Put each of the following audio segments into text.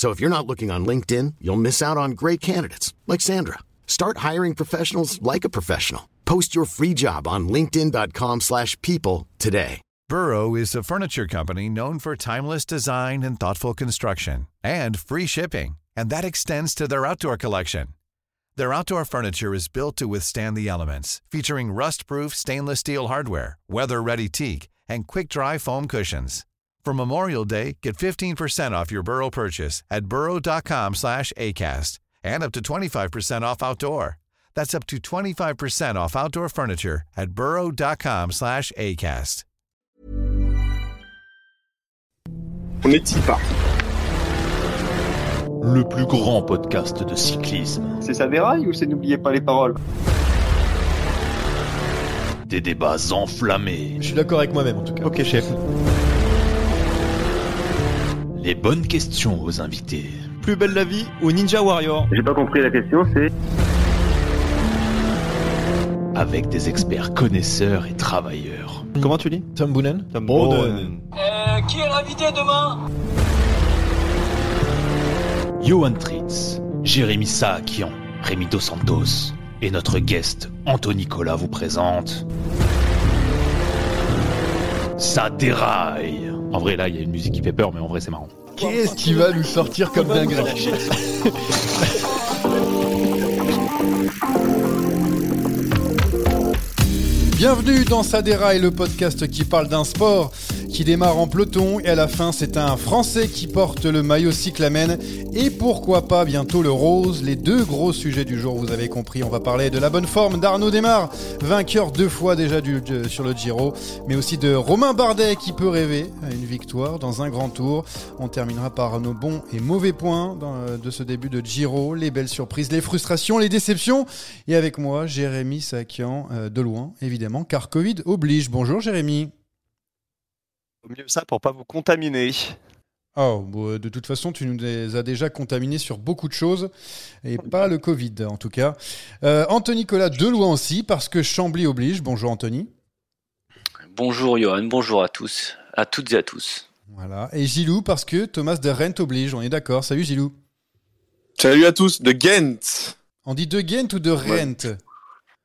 So if you're not looking on LinkedIn, you'll miss out on great candidates like Sandra. Start hiring professionals like a professional. Post your free job on linkedin.com/people today. Burrow is a furniture company known for timeless design and thoughtful construction and free shipping, and that extends to their outdoor collection. Their outdoor furniture is built to withstand the elements, featuring rust-proof stainless steel hardware, weather-ready teak, and quick-dry foam cushions. For Memorial Day, get 15% off your Burrow purchase at burrow.com slash ACAST and up to 25% off outdoor. That's up to 25% off outdoor furniture at burrow.com slash ACAST. On est y pas. Le plus grand podcast de cyclisme. C'est ça déraille ou c'est n'oubliez pas les paroles Des débats enflammés. Je suis d'accord avec moi-même en tout cas. Ok, chef. Les bonnes questions aux invités. Plus belle la vie ou Ninja Warrior J'ai pas compris la question, c'est Avec des experts connaisseurs et travailleurs. Comment tu dis Tom Boonen Tom Boonen. qui est l'invité demain? Johan Tritz, Jérémy Saakian, Rémi Dos Santos et notre guest Anthony Nicolas vous présente. Ça déraille En vrai, là, il y a une musique qui fait peur, mais en vrai, c'est marrant. Qu'est-ce qui va nous sortir comme dinguerie Bienvenue dans Sadera et le podcast qui parle d'un sport qui démarre en peloton et à la fin c'est un Français qui porte le maillot cyclamen et pourquoi pas bientôt le rose, les deux gros sujets du jour vous avez compris, on va parler de la bonne forme d'Arnaud Desmar, vainqueur deux fois déjà du, sur le Giro, mais aussi de Romain Bardet qui peut rêver à une victoire dans un grand tour. On terminera par nos bons et mauvais points euh, de ce début de Giro, les belles surprises, les frustrations, les déceptions et avec moi Jérémy Sakian euh, de loin évidemment car Covid oblige. Bonjour Jérémy. Au mieux ça pour pas vous contaminer. Oh, de toute façon, tu nous les as déjà contaminés sur beaucoup de choses, et pas le Covid en tout cas. Euh, Anthony Nicolas de loin aussi, parce que Chambly oblige. Bonjour Anthony. Bonjour Johan, bonjour à tous, à toutes et à tous. Voilà. Et Gilou, parce que Thomas de Rent oblige. On est d'accord. Salut Gilou. Salut à tous, de Ghent. On dit de Ghent ou de Rent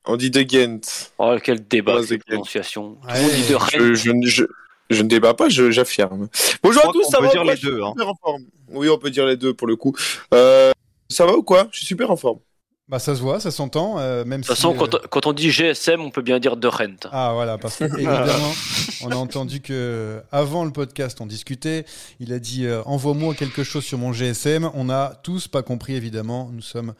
On dit de Ghent. Oh, quel débat, cette prononciation. Ouais. monde dit de Je, je, je, je ne débat pas, j'affirme. Bonjour à tous, ça va dire les deux, hein. super en forme. Oui, on peut dire les deux pour le coup. Euh, ça va ou quoi? Je suis super en forme. Bah ça se voit, ça s'entend, euh, même De toute si, façon, euh, quand, quand on dit GSM, on peut bien dire de Rennes. Ah voilà, parce que évidemment, on a entendu que avant le podcast, on discutait. Il a dit euh, envoie-moi quelque chose sur mon GSM. On a tous pas compris évidemment. Nous sommes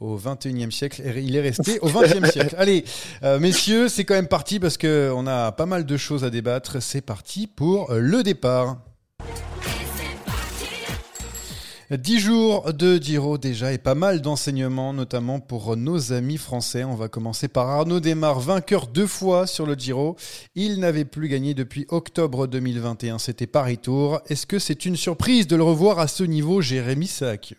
au 21e siècle et il est resté au 20e siècle. Allez, euh, messieurs, c'est quand même parti parce que on a pas mal de choses à débattre. C'est parti pour euh, le départ. 10 jours de Giro déjà et pas mal d'enseignements, notamment pour nos amis français. On va commencer par Arnaud Desmar, vainqueur deux fois sur le Giro. Il n'avait plus gagné depuis octobre 2021, c'était Paris-Tour. Est-ce que c'est une surprise de le revoir à ce niveau, Jérémy Sac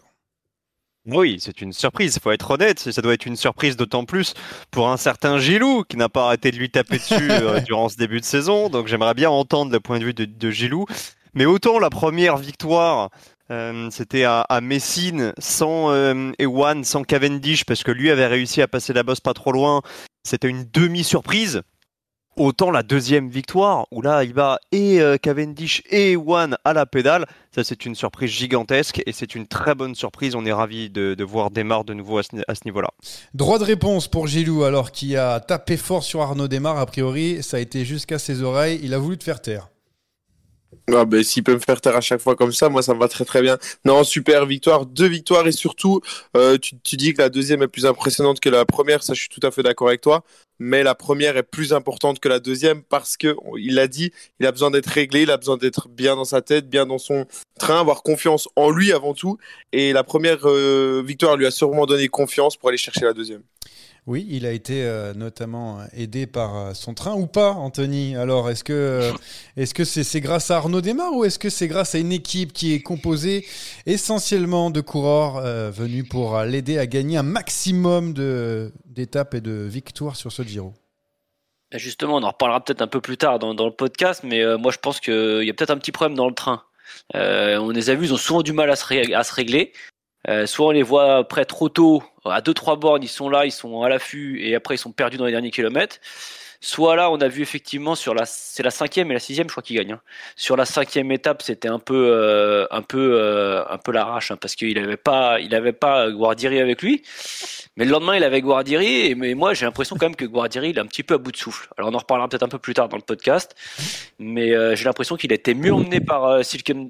Oui, c'est une surprise, faut être honnête. Ça doit être une surprise d'autant plus pour un certain Gilou qui n'a pas arrêté de lui taper dessus euh, durant ce début de saison. Donc j'aimerais bien entendre le point de vue de, de Gilou. Mais autant la première victoire, euh, c'était à, Messine sans euh, Ewan, sans Cavendish, parce que lui avait réussi à passer la bosse pas trop loin. C'était une demi-surprise. Autant la deuxième victoire, où là il va et euh, Cavendish et One à la pédale, ça c'est une surprise gigantesque et c'est une très bonne surprise. On est ravi de, voir Desmar de nouveau à ce, niveau-là. Droit de réponse pour Gilou, alors qui a tapé fort sur Arnaud Desmar. A priori, ça a été jusqu'à ses oreilles. Il a voulu te faire taire. Ah ben, S'il peut me faire taire à chaque fois comme ça, moi ça me va très très bien. Non, super victoire, deux victoires et surtout, euh, tu, dis que la deuxième est plus impressionnante que la première, ça je suis tout à fait d'accord avec toi mais la première est plus importante que la deuxième parce que il l'a dit, il a besoin d'être réglé, il a besoin d'être bien dans sa tête, bien dans son train, avoir confiance en lui avant tout. Et la première euh, victoire lui a sûrement donné confiance pour aller chercher la deuxième. Oui, il a été euh, notamment aidé par euh, son train ou pas, Anthony? Alors, est-ce que est-ce que c'est grâce à Arnaud Desmar ou est-ce que c'est grâce à une équipe qui est composée essentiellement de coureurs venus pour l'aider à gagner un maximum d'étapes et de victoires sur ce Giro? Bah, Justement, on en reparlera peut-être un peu plus tard dans, le podcast, mais moi je pense qu'il y a peut-être un petit problème dans le train. on les a vus, ils ont souvent du mal à se régler. Euh, soit on les voit près trop tôt, à 2-3 bornes, ils sont là, ils sont à l'affût, et après ils sont perdus dans les derniers kilomètres. Soit là, on a vu effectivement sur la, c'est la cinquième et la sixième, je crois qu'ils gagnent. Hein. Sur la cinquième étape, c'était un peu, euh, un peu, euh, un peu l'arrache, hein, parce qu'il avait pas, il avait pas Guardieri avec lui. Mais le lendemain, il avait Guardieri, et mais moi, j'ai l'impression quand même que Guardieri, il est un petit peu à bout de souffle. Alors, on en reparlera peut-être un peu plus tard dans le podcast, mais euh, j'ai l'impression qu'il a été mieux emmené par euh, Silkem,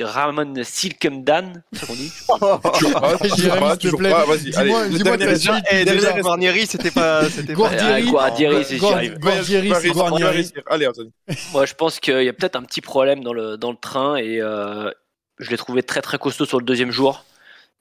Ramon Silkemdan, c'est ça qu'on dit Jérémy, s'il te plaît, dis-moi, dis-moi déjà, Guardieri, c'était pas, c'était Guardieri, Guardieri, c'est Guardieri, c'est Guardieri. Allez, Anthony. Moi, je pense qu'il y a peut-être un petit problème dans le, dans le train, et euh, je l'ai trouvé très très costaud sur le deuxième jour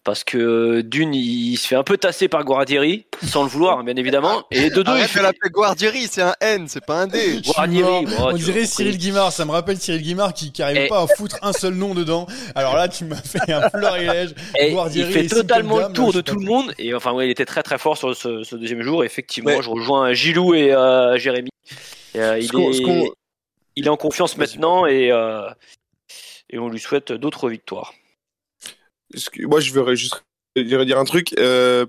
parce que d'une il se fait un peu tasser par Guardieri sans le vouloir hein, bien évidemment. Et de deux il fait l'appeler Guardieri c'est un N c'est pas un D. Guardieri on dirait Cyril Guimard ça me rappelle Cyril Guimard qui n'arrive pas à foutre un seul nom dedans. Alors là tu m'as fait un florilège. Il fait totalement le tour de tout le monde. Et enfin ouais, il était très très fort sur ce, deuxième jour. Effectivement je rejoins Gilou et euh, Jérémy. Euh, il, est, il est en confiance maintenant et, euh, et on lui souhaite d'autres victoires moi, je voudrais juste dire un truc. Euh,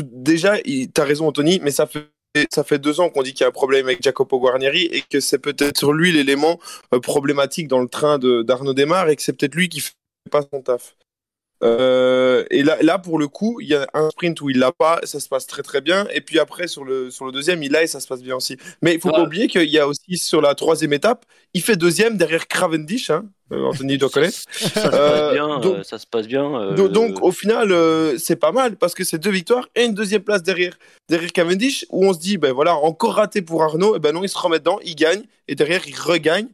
déjà, tu as raison, Anthony, mais ça fait ça fait deux ans qu'on dit qu'il y a un problème avec Jacopo Guarnieri et que c'est peut-être sur lui l'élément euh, problématique dans le train d'Arnaud Desmar et que c'est peut-être lui qui fait pas son taf. Euh, et là, là, pour le coup, il y a un sprint où il l'a pas, ça se passe très très bien. Et puis après, sur le, sur le deuxième, il l'a et ça se passe bien aussi. Mais il faut pas oublier qu'il y a aussi sur la troisième étape, il fait deuxième derrière Cavendish. Hein. Euh, Anthony connaître. ça, se passe bien, donc, ça se passe bien. donc, au final, c'est pas mal parce que c'est deux victoires et une deuxième place derrière, derrière Cavendish où on se dit, ben voilà, encore raté pour Arnaud. Et ben non, il se remet dedans, il gagne et derrière, il regagne.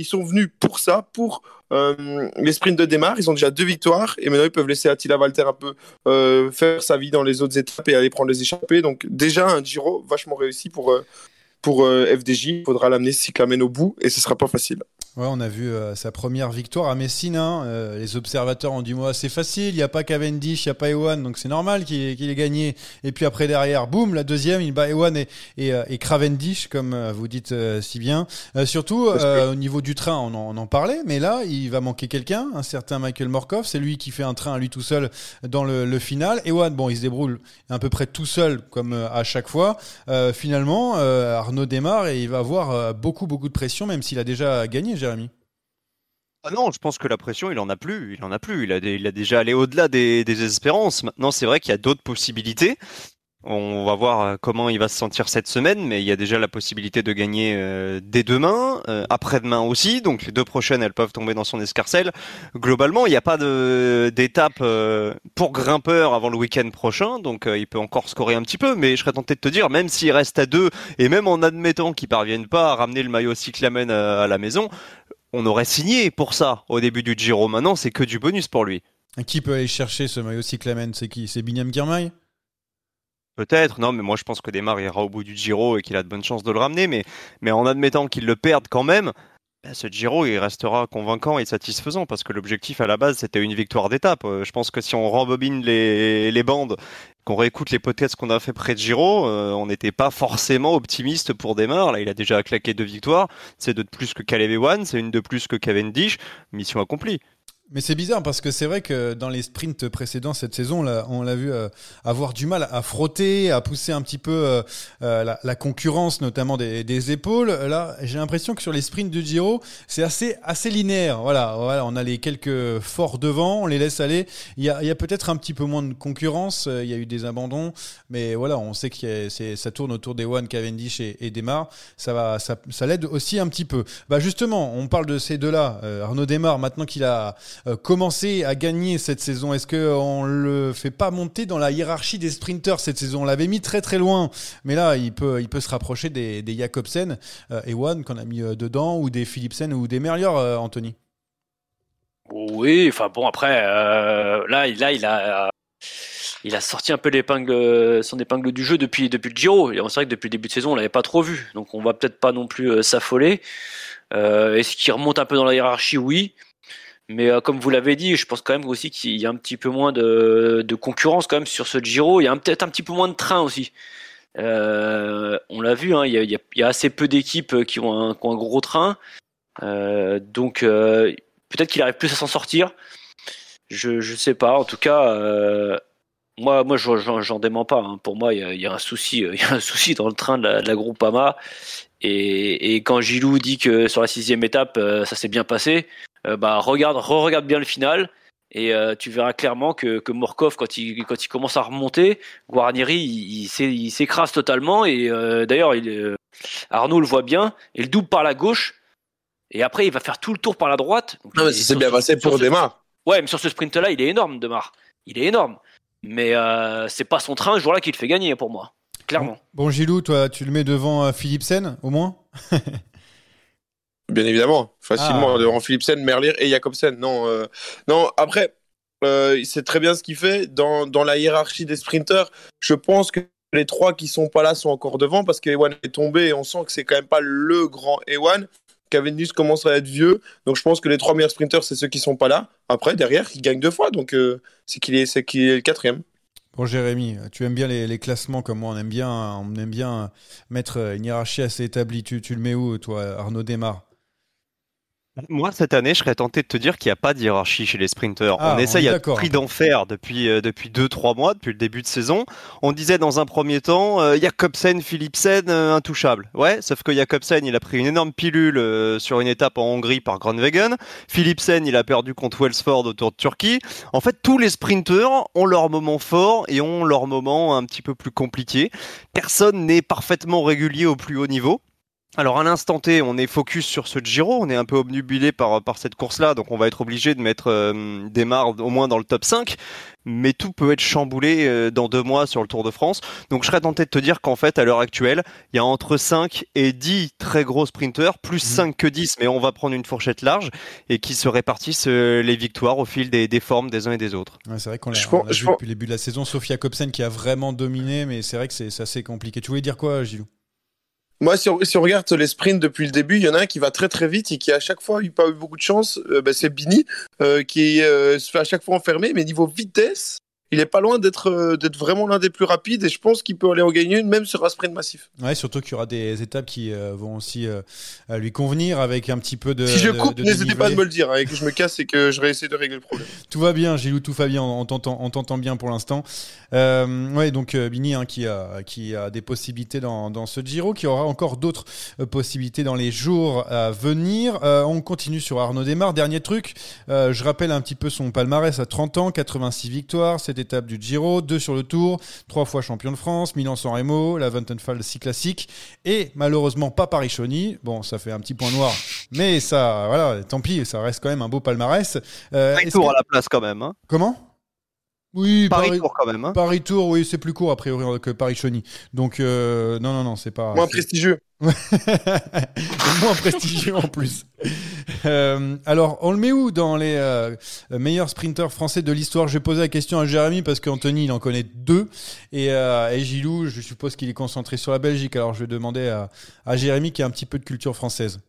Ils sont venus pour ça, pour euh, les sprints de démarre. Ils ont déjà deux victoires et maintenant ils peuvent laisser Attila Walter un peu euh, faire sa vie dans les autres étapes et aller prendre les échappées. Donc déjà un Giro vachement réussi pour, euh, pour FDJ. Il faudra l'amener si l'amène au bout et ce sera pas facile. Ouais, on a vu euh, sa première victoire à Messine. Hein. Euh, les observateurs ont dit moi c'est facile, il n'y a pas Cavendish, il n'y a pas Ewan, donc c'est normal qu'il ait, gagné. Et puis après derrière, boum, la deuxième, il bat Ewan et, et, euh, Cavendish, comme vous dites si bien. surtout au niveau du train, on en, parlait, mais là il va manquer quelqu'un, un certain Michael Morkov. C'est lui qui fait un train à lui tout seul dans le, le final. Ewan, bon, il se débrouille à peu près tout seul comme à chaque fois. finalement, Arnaud démarre et il va avoir beaucoup beaucoup de pression, même s'il a déjà gagné. Jérémy ah non, je pense que la pression, il en a plus. Il en a plus. Il a, il a déjà allé au-delà des, espérances. Maintenant, c'est vrai qu'il y a d'autres possibilités. On va voir euh, comment il va se sentir cette semaine, mais il y a déjà la possibilité de gagner euh, dès demain, euh, après-demain aussi. Donc les deux prochaines, elles peuvent tomber dans son escarcelle. Globalement, il n'y a pas d'étape pour grimpeur avant le week-end prochain, donc il peut encore scorer un petit peu. Mais je serais tenté de te dire, même s'il reste à deux, et même en admettant qu'il parvienne pas à ramener le maillot cyclamen à la maison, on aurait signé pour ça au début du Giro. Maintenant, c'est que du bonus pour lui. Qui peut aller chercher ce maillot cyclamen? C'est qui? C'est Binyam Girmay Peut-être, non, mais moi je pense que Desmar ira au bout du Giro et qu'il a de bonnes chances de le ramener. Mais, mais en admettant qu'il le perde quand même, bah, ce Giro il restera convaincant et satisfaisant parce que l'objectif à la base c'était une victoire d'étape. Euh, je pense que si on rembobine les, bandes, qu'on réécoute les podcasts qu'on a fait près de Giro, euh, on n'était pas forcément optimiste pour Desmar. Là, il a déjà claqué deux victoires. C'est deux de plus que Caleb One, c'est une de plus que Cavendish. Mission accomplie. Mais c'est bizarre parce que c'est vrai que dans les sprints précédents cette saison, là, on l'a vu euh, avoir du mal à frotter, à pousser un petit peu euh, euh, la, la, concurrence, notamment des, des épaules. Là, j'ai l'impression que sur les sprints du Giro, c'est assez assez linéaire. Voilà, voilà, on a les quelques forts devant, on les laisse aller. Il y a, a peut-être un petit peu moins de concurrence. Il y a eu des abandons, mais voilà, on sait que ça tourne autour des One, Cavendish et, et Demar. Ça va, ça, ça l'aide aussi un petit peu. Bah justement, on parle de ces deux-là. Arnaud Demar, maintenant qu'il a euh, commencer à gagner cette saison Est-ce qu'on le fait pas monter dans la hiérarchie des sprinters cette saison? On l'avait mis très très loin, mais là il peut, il peut se rapprocher des, des Jacobsen euh, et One qu'on a mis euh, dedans, ou des Philipsen ou des Merlier, Anthony. Oui, enfin bon après là, là il a il a sorti un peu l'épingle, son épingle du jeu depuis, le Giro. Et c'est vrai que depuis le début de saison, on l'avait pas trop vu. Donc on va peut-être pas non plus s'affoler. Est-ce qu'il remonte un peu dans la hiérarchie? Oui. Mais euh, comme vous l'avez dit, je pense quand même aussi qu'il y a un petit peu moins de, concurrence quand même sur ce Giro. Il y a peut-être un petit peu moins de trains aussi. Euh, on l'a vu, hein, il, y a, assez peu d'équipes qui, ont un, gros train. Euh, donc peut-être qu'il arrive plus à s'en sortir. Je ne sais pas. En tout cas, moi, moi, j'en dément pas. Hein. Pour moi, il y, a, un souci, il y a un souci dans le train de la, de la Groupama. Et, et, quand Gilou dit que sur la sixième étape, ça s'est bien passé, euh, bah regarde, re-regarde bien le final et euh, tu verras clairement que, que Morkov quand il quand il commence à remonter, Guarnieri il, il s'écrase totalement et euh, d'ailleurs il, Arnaud le voit bien et le double par la gauche et après il va faire tout le tour par la droite. non mais c'est bien passé pour Demar. Ouais mais sur ce sprint là il est énorme Demar, il est énorme mais c'est pas son train ce jour-là qui le fait gagner pour moi clairement. Bon, bon Gilou toi tu le mets devant Philipsen au moins? Bien évidemment, facilement, ah. devant Philipsen, Merlier et Jacobsen. Non, euh, non après, euh, c'est très bien ce qu'il fait. Dans, dans, la hiérarchie des sprinters, je pense que les trois qui sont pas là sont encore devant parce qu'Ewan est tombé et on sent que c'est quand même pas le grand Ewan. Cavendish commence à être vieux, donc je pense que les trois meilleurs sprinters, c'est ceux qui sont pas là. Après, derrière, il gagne deux fois, donc euh, c'est qu'il est, c'est qu'il est le quatrième. Bon Jérémy, tu aimes bien les, les, classements comme moi, on aime bien, on aime bien mettre une hiérarchie assez établie. Tu, tu le mets où, toi, Arnaud Desmar? Moi, cette année, je serais tenté de te dire qu'il n'y a pas de hiérarchie chez les sprinteurs. Ah, on essaye à prix d'en faire depuis euh, depuis deux trois mois, depuis le début de saison. On disait dans un premier temps, euh, Jakobsen, Philipsen, euh, intouchable. Ouais, sauf que Jakobsen, il a pris une énorme pilule euh, sur une étape en Hongrie par Groenewegen. Philipsen, il a perdu contre Wellsford autour de Turquie. En fait, tous les sprinteurs ont leur moment fort et ont leur moment un petit peu plus compliqué. Personne n'est parfaitement régulier au plus haut niveau. Alors à l'instant T, on est focus sur ce Giro, on est un peu obnubilé par, par cette course-là, donc on va être obligé de mettre euh, des au moins dans le top 5, mais tout peut être chamboulé euh, dans deux mois sur le Tour de France. Donc je serais tenté de te dire qu'en fait, à l'heure actuelle, il y a entre 5 et 10 très gros sprinteurs, plus 5 mmh. que 10, mais on va prendre une fourchette large, et qui se répartissent euh, les victoires au fil des, des, formes des uns et des autres. c'est vrai qu'on l'a vu depuis le début de la saison, Sofia Kopsen qui a vraiment dominé, mais c'est vrai que c'est assez compliqué. Tu voulais dire quoi, Gilou moi, si on, regarde les sprints depuis le début, il y en a un qui va très très vite et qui à chaque fois n'a pas eu beaucoup de chance. Euh, bah, c'est Bini euh, qui euh, se fait à chaque fois enfermer, mais niveau vitesse, il est pas loin d'être euh, d'être vraiment l'un des plus rapides et je pense qu'il peut aller en gagner une même sur un sprint massif. Ouais, surtout qu'il y aura des étapes qui euh, vont aussi euh, lui convenir avec un petit peu de. Si je coupe, n'hésitez pas à me le dire hein, et que je me casse et que je essayer de régler le problème. tout va bien, Gilou, tout va bien, on t'entend bien pour l'instant. Euh, ouais, donc Bini hein, qui a qui a des possibilités dans, dans ce Giro, qui aura encore d'autres possibilités dans les jours à venir. on continue sur Arnaud Desmar. Dernier truc, je rappelle un petit peu son palmarès à 30 ans, 86 victoires, c'était étape du Giro, deux sur le Tour, trois fois champion de France, Milan-San Remo, la Vattenfall si classique, et malheureusement pas Paris-Chauny. Bon, ça fait un petit point noir, mais ça, voilà, tant pis, ça reste quand même un beau palmarès. Euh, Paris-Tour à la place quand même. Hein. Comment? Oui, Paris, Tour quand même. Hein. Paris Tour, oui, c'est plus court a priori que Paris Chauny. Donc euh, non, non, non, c'est pas moins prestigieux. moins prestigieux en plus. Euh, alors, on le met où dans les euh, meilleurs sprinteurs français de l'histoire? Je vais poser la question à Jérémy parce qu'Anthony, il en connaît deux. Et, et, Gilou, je suppose qu'il est concentré sur la Belgique. Alors, je vais demander à, à Jérémy qui a un petit peu de culture française.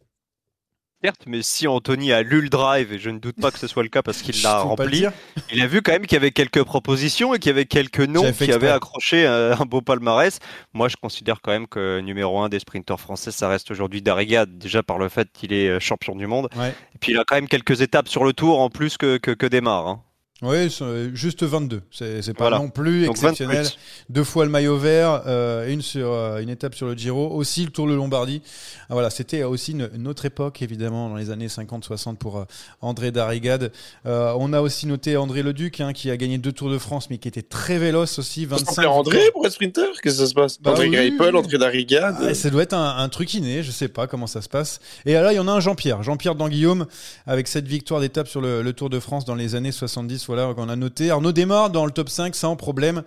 Certes, mais si Anthony a lu le drive, et je ne doute pas que ce soit le cas parce qu'il l'a rempli, il a vu quand même qu'il y avait quelques propositions et qu'il y avait quelques noms qui avaient accroché euh, un beau palmarès. Moi, je considère quand même que numéro un des sprinteurs français, ça reste aujourd'hui Darigade, déjà par le fait qu'il est euh, champion du monde. Et puis il a quand même quelques étapes sur le tour en plus que, que, que Desmar. Hein. Oui, juste 22. C'est pas non plus exceptionnel. Deux fois le maillot vert, euh, une sur euh, une étape sur le Giro, aussi le Tour de Lombardie. Ah, voilà, c'était aussi une, autre époque évidemment dans les années 50-60 pour euh, André Darrigade. on a aussi noté André Leduc hein, qui a gagné deux Tours de France, mais qui était très véloce aussi. 25. André pour être sprinter Qu'est-ce que ça se passe? Bah André oui, André Darrigade. Ah, ça doit être un, truc inné, je sais pas comment ça se passe. Et là, il y en a un Jean-Pierre, Jean-Pierre Danguillaume, avec cette victoire d'étape sur le, le Tour de France dans les années 70 voilà, qu'on a noté. Arnaud démarre dans le top 5 sans problème.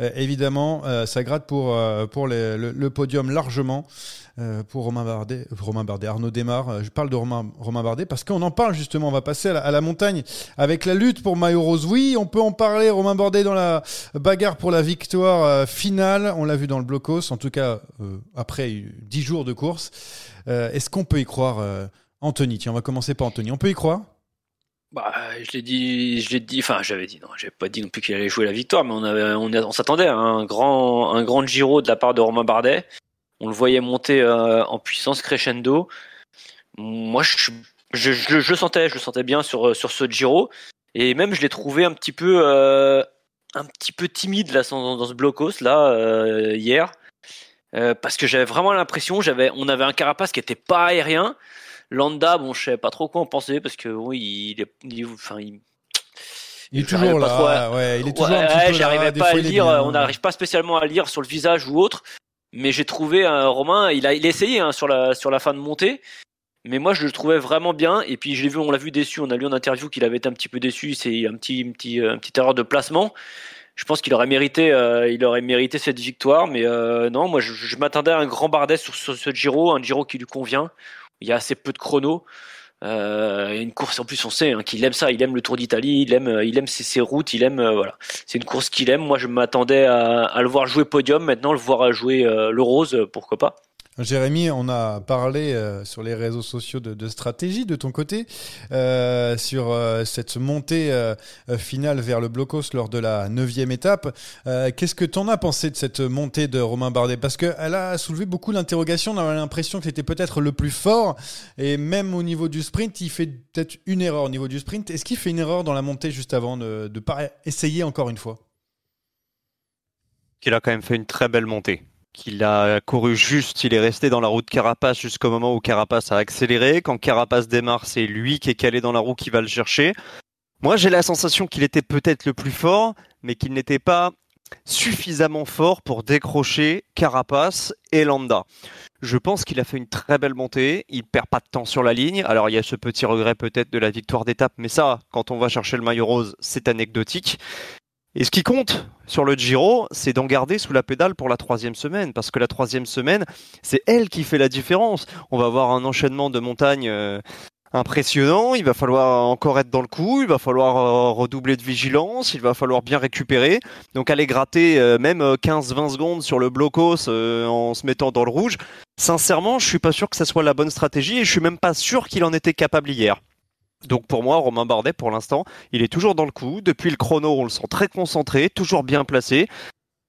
Euh, évidemment, euh, ça gratte pour, euh, le, podium largement. pour Romain Bardet, Romain Bardet, Arnaud démarre. je parle de Romain, Romain Bardet parce qu'on en parle justement. On va passer à la, montagne avec la lutte pour maillot rose. Oui, on peut en parler. Romain Bardet dans la bagarre pour la victoire finale. On l'a vu dans le blocos, en tout cas après 10 jours de course. Est-ce qu'on peut y croire, Anthony? Tiens, on va commencer par Anthony. On peut y croire? Bah, je l'ai dit, je l'ai dit, enfin, j'avais dit, non, j'avais pas dit non plus qu'il allait jouer la victoire, mais on s'attendait à un grand, un grand Giro de la part de Romain Bardet. On le voyait monter euh, en puissance crescendo. Moi, je, le sentais, je sentais bien sur, sur ce Giro. Et même, je l'ai trouvé un petit peu, euh, un petit peu timide dans, dans ce blocos là, euh, hier. parce que j'avais vraiment l'impression, j'avais, on avait un carapace qui était pas aérien. Landa, bon, je sais pas trop quoi en penser parce que il est, il, enfin, il, il est toujours là, ouais, il est toujours un petit peu J'arrivais pas à lire, on n'arrive pas spécialement à lire sur le visage ou autre, mais j'ai trouvé un Romain, il a, il a essayé hein, sur la sur la fin de montée, mais moi je le trouvais vraiment bien. Et puis je l'ai vu, on l'a vu déçu, on a lu en interview qu'il avait été un petit peu déçu, c'est un petit, un petit, un petit erreur de placement. Je pense qu'il aurait mérité, euh, il aurait mérité cette victoire, mais euh, non, moi je, je m'attendais à un grand Bardet sur, sur ce Giro, un Giro qui lui convient il y a assez peu de chrono. Euh, une course en plus on sait hein, qu'il aime ça, il aime le Tour d'Italie, il aime, il aime ses, routes, il aime euh, voilà. C'est une course qu'il aime. Moi je m'attendais à, le voir jouer podium, maintenant le voir jouer euh, le rose, pourquoi pas. Jérémy, on a parlé euh, sur les réseaux sociaux de, stratégie de ton côté, euh, sur euh, cette montée finale vers le blocos lors de la neuvième étape. Qu'est-ce que tu en as pensé de cette montée de Romain Bardet? Parce qu'elle a soulevé beaucoup d'interrogations, on a l'impression que c'était peut-être le plus fort, et même au niveau du sprint, il fait peut-être une erreur au niveau du sprint. Est-ce qu'il fait une erreur dans la montée juste avant de ne pas essayer encore une fois? Il a quand même fait une très belle montée qu'il a couru juste, il est resté dans la roue de Carapace jusqu'au moment où Carapace a accéléré. Quand Carapace démarre, c'est lui qui est calé dans la roue qui va le chercher. Moi, j'ai la sensation qu'il était peut-être le plus fort, mais qu'il n'était pas suffisamment fort pour décrocher Carapace et Landa. Je pense qu'il a fait une très belle montée, il perd pas de temps sur la ligne. Alors il y a ce petit regret peut-être de la victoire d'étape, mais ça, quand on va chercher le maillot rose, c'est anecdotique. Et ce qui compte sur le Giro, c'est d'en garder sous la pédale pour la troisième semaine, parce que la troisième semaine, c'est elle qui fait la différence. On va avoir un enchaînement de montagnes euh, impressionnant, il va falloir encore être dans le coup, il va falloir euh, redoubler de vigilance, il va falloir bien récupérer. Donc aller gratter euh, même 15-20 secondes sur le blocos en se mettant dans le rouge, sincèrement, je suis pas sûr que ça soit la bonne stratégie et je suis même pas sûr qu'il en était capable hier. Donc pour moi, Romain Bardet, pour l'instant, il est toujours dans le coup. Depuis le chrono, on le sent très concentré, toujours bien placé.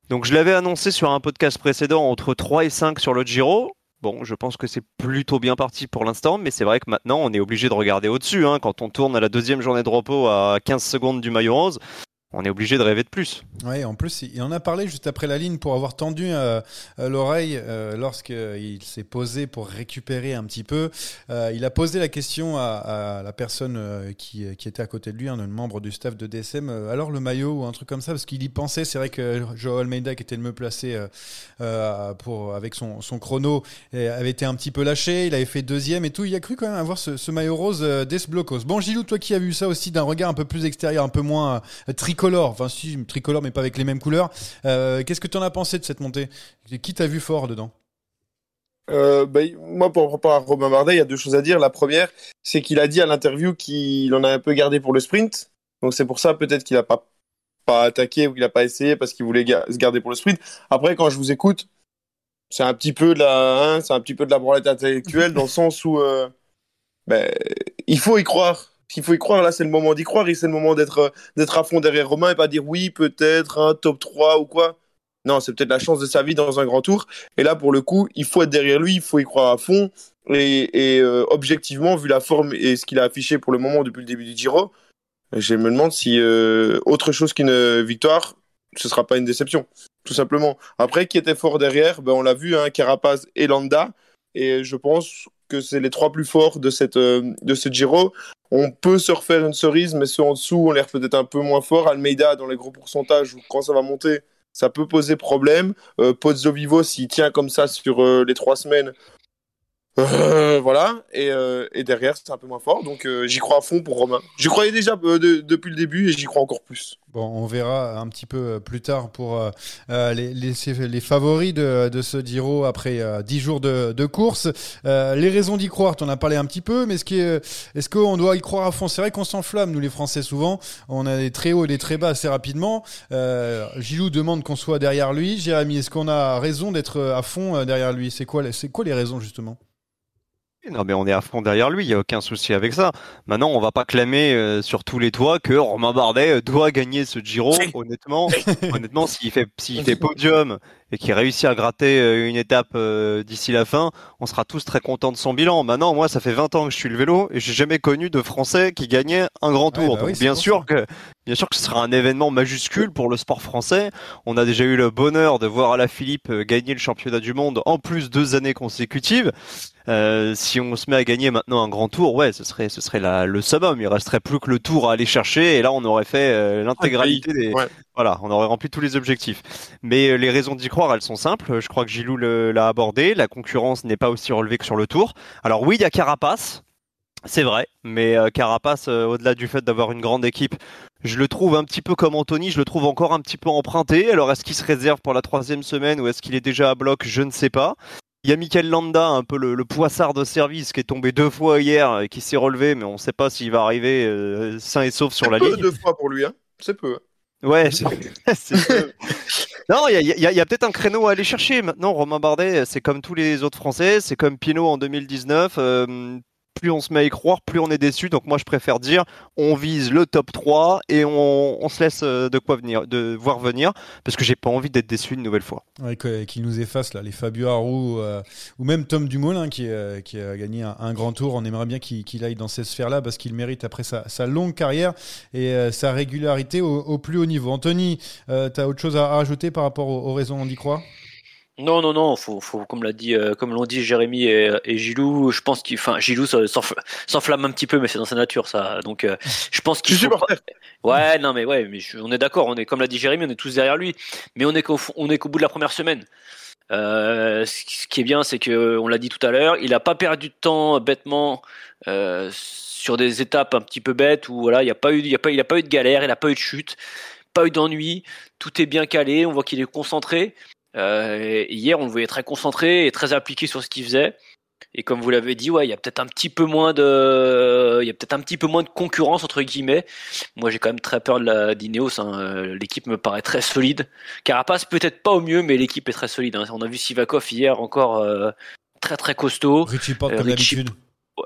Donc je l'avais annoncé sur un podcast précédent entre 3 et 5 sur le Giro. Bon, je pense que c'est plutôt bien parti pour l'instant, mais c'est vrai que maintenant on est obligé de regarder au-dessus. Hein, quand on tourne à la deuxième journée de repos à 15 secondes du maillot rose, on est obligé de rêver de plus. Oui, en plus, il en a parlé juste après la ligne pour avoir tendu euh, euh, l'oreille euh, lorsqu'il s'est posé pour récupérer un petit peu. il a posé la question à, la personne qui, était à côté de lui, un membre du staff de DSM, alors le maillot ou un truc comme ça, parce qu'il y pensait. C'est vrai que Joao Almeida, qui était le mieux placé pour, avec son, chrono, avait été un petit peu lâché. Il avait fait deuxième et tout. Il a cru quand même avoir ce, maillot rose des Blocos. Bon, Gilou, toi qui as vu ça aussi d'un regard un peu plus extérieur, un peu moins tricot tricolore, enfin si, tricolore mais pas avec les mêmes couleurs. Euh, qu'est-ce que tu en as pensé de cette montée? Qui t'a vu fort dedans? Euh, bah, moi, pour rapport à Robin Bardet, il y a deux choses à dire. La première, c'est qu'il a dit à l'interview qu'il en a un peu gardé pour le sprint. Donc c'est pour ça peut-être qu'il n'a pas, pas attaqué ou qu'il n'a pas essayé parce qu'il voulait se garder pour le sprint. Après, quand je vous écoute, c'est un petit peu de la, hein, c'est un petit peu de la branlette intellectuelle dans le sens où, euh, ben, il faut y croire. S'il faut y croire, là, c'est le moment d'y croire et c'est le moment d'être d'être à fond derrière Romain et pas dire oui, peut-être un top 3 ou quoi. Non, c'est peut-être la chance de sa vie dans un grand tour. Et là, pour le coup, il faut être derrière lui, il faut y croire à fond. Et, euh, objectivement, vu la forme et ce qu'il a affiché pour le moment depuis le début du Giro, je me demande si euh, autre chose qu'une victoire, ce sera pas une déception, tout simplement. Après, qui était fort derrière, ben, on l'a vu, hein, Carapaz et Landa. Et je pense que c'est les trois plus forts de, cette, euh, de ce Giro. On peut se refaire une cerise, mais ceux en dessous ont l'air peut-être un peu moins forts. Almeida, dans les gros pourcentages, quand ça va monter, ça peut poser problème. Euh, Pozzo Vivo, s'il tient comme ça sur euh, les trois semaines, euh, voilà, et, euh, et, derrière c'est un peu moins fort, donc euh, j'y crois à fond pour Romain. J'y croyais déjà de, depuis le début et j'y crois encore plus. Bon, on verra un petit peu plus tard pour les, les, les, favoris de, de, ce Giro après 10 jours de, de course. les raisons d'y croire, tu en as parlé un petit peu, mais est-ce qu'on est doit y croire à fond? C'est vrai qu'on s'enflamme, nous les Français, souvent. On a des très hauts et des très bas assez rapidement. Gilou demande qu'on soit derrière lui. Jérémy, est-ce qu'on a raison d'être à fond derrière lui? C'est quoi, quoi les raisons justement? Non, mais on est à fond derrière lui, il n'y a aucun souci avec ça. Maintenant, on va pas clamer euh, sur tous les toits que Romain Bardet doit gagner ce Giro. Honnêtement, honnêtement, s'il fait, s'il fait podium et qu'il réussit à gratter euh, une étape euh, d'ici la fin, on sera tous très contents de son bilan. Maintenant, moi, ça fait 20 ans que je suis le vélo et j'ai jamais connu de Français qui gagnait un grand tour. Bah Donc, bien sûr que, bien sûr que ce sera un événement majuscule pour le sport français. On a déjà eu le bonheur de voir Alaphilippe gagner le championnat du monde en plus deux années consécutives. Euh, si on se met à gagner maintenant un grand tour, ouais, ce serait, ce serait la, le summum. Il resterait plus que le tour à aller chercher, et là, on aurait fait euh, l'intégralité des. Voilà, on aurait rempli tous les objectifs. Mais euh, les raisons d'y croire, elles sont simples. Je crois que Gilou l'a abordé. La concurrence n'est pas aussi relevée que sur le tour. Alors oui, il y a Carapace. C'est vrai, mais Carapace, au-delà du fait d'avoir une grande équipe, je le trouve un petit peu comme Anthony, je le trouve encore un petit peu emprunté. Alors est-ce qu'il se réserve pour la troisième semaine ou est-ce qu'il est déjà à bloc? Je ne sais pas. Il y a Michael Landa, un peu le, poissard de service, qui est tombé deux fois hier et qui s'est relevé, mais on ne sait pas s'il va arriver euh, sain et sauf sur la ligne. deux fois pour lui, hein c'est peu. Ouais, c'est non, il y a, peut-être un créneau à aller chercher. Maintenant, Romain Bardet, c'est comme tous les autres Français, c'est comme Pinot en 2019 plus on se met à y croire, plus on est déçu. Donc moi, je préfère dire, on vise le top 3 et on, se laisse euh, de quoi venir, de voir venir, parce que j'ai pas envie d'être déçu une nouvelle fois. Ouais, qu'il nous efface là, les Fabio Harou euh, ou même Tom Dumoulin qui, euh, qui a gagné un, grand tour. On aimerait bien qu'il aille dans ces sphères-là parce qu'il mérite après sa, longue carrière et sa régularité au, plus haut niveau. Anthony, tu as autre chose à, rajouter par rapport aux, aux raisons on y non, non, non, faut, faut comme l'a dit, euh, comme l'ont dit Jérémy et, et, Gilou, je pense qu'il, enfin, Gilou s'enflamme un petit peu, mais c'est dans sa nature, ça. Donc, euh, je pense qu'il faut. Ouais, non, mais ouais, mais on est d'accord, on est comme l'a dit Jérémy, on est tous derrière lui, mais on est qu'au, on est qu'au bout de la première semaine. Euh, ce qui est bien, c'est que, on l'a dit tout à l'heure, il a pas perdu de temps bêtement euh, sur des étapes un petit peu bêtes où voilà, il y a pas eu, il y a pas, il a pas eu de galère, il a pas eu de chute, pas eu d'ennui, tout est bien calé, on voit qu'il est concentré. Euh, hier, on le voyait très concentré et très appliqué sur ce qu'il faisait. Et comme vous l'avez dit, ouais, il y a peut-être un petit peu moins de, il y a peut-être un petit peu moins de concurrence entre guillemets. Moi, j'ai quand même très peur de la d'Ineos. Hein. Euh, l'équipe me paraît très solide. Carapace peut-être pas au mieux, mais l'équipe est très solide. Hein. On a vu Sivakov hier encore euh, très très costaud. Richie Porte comme d'habitude.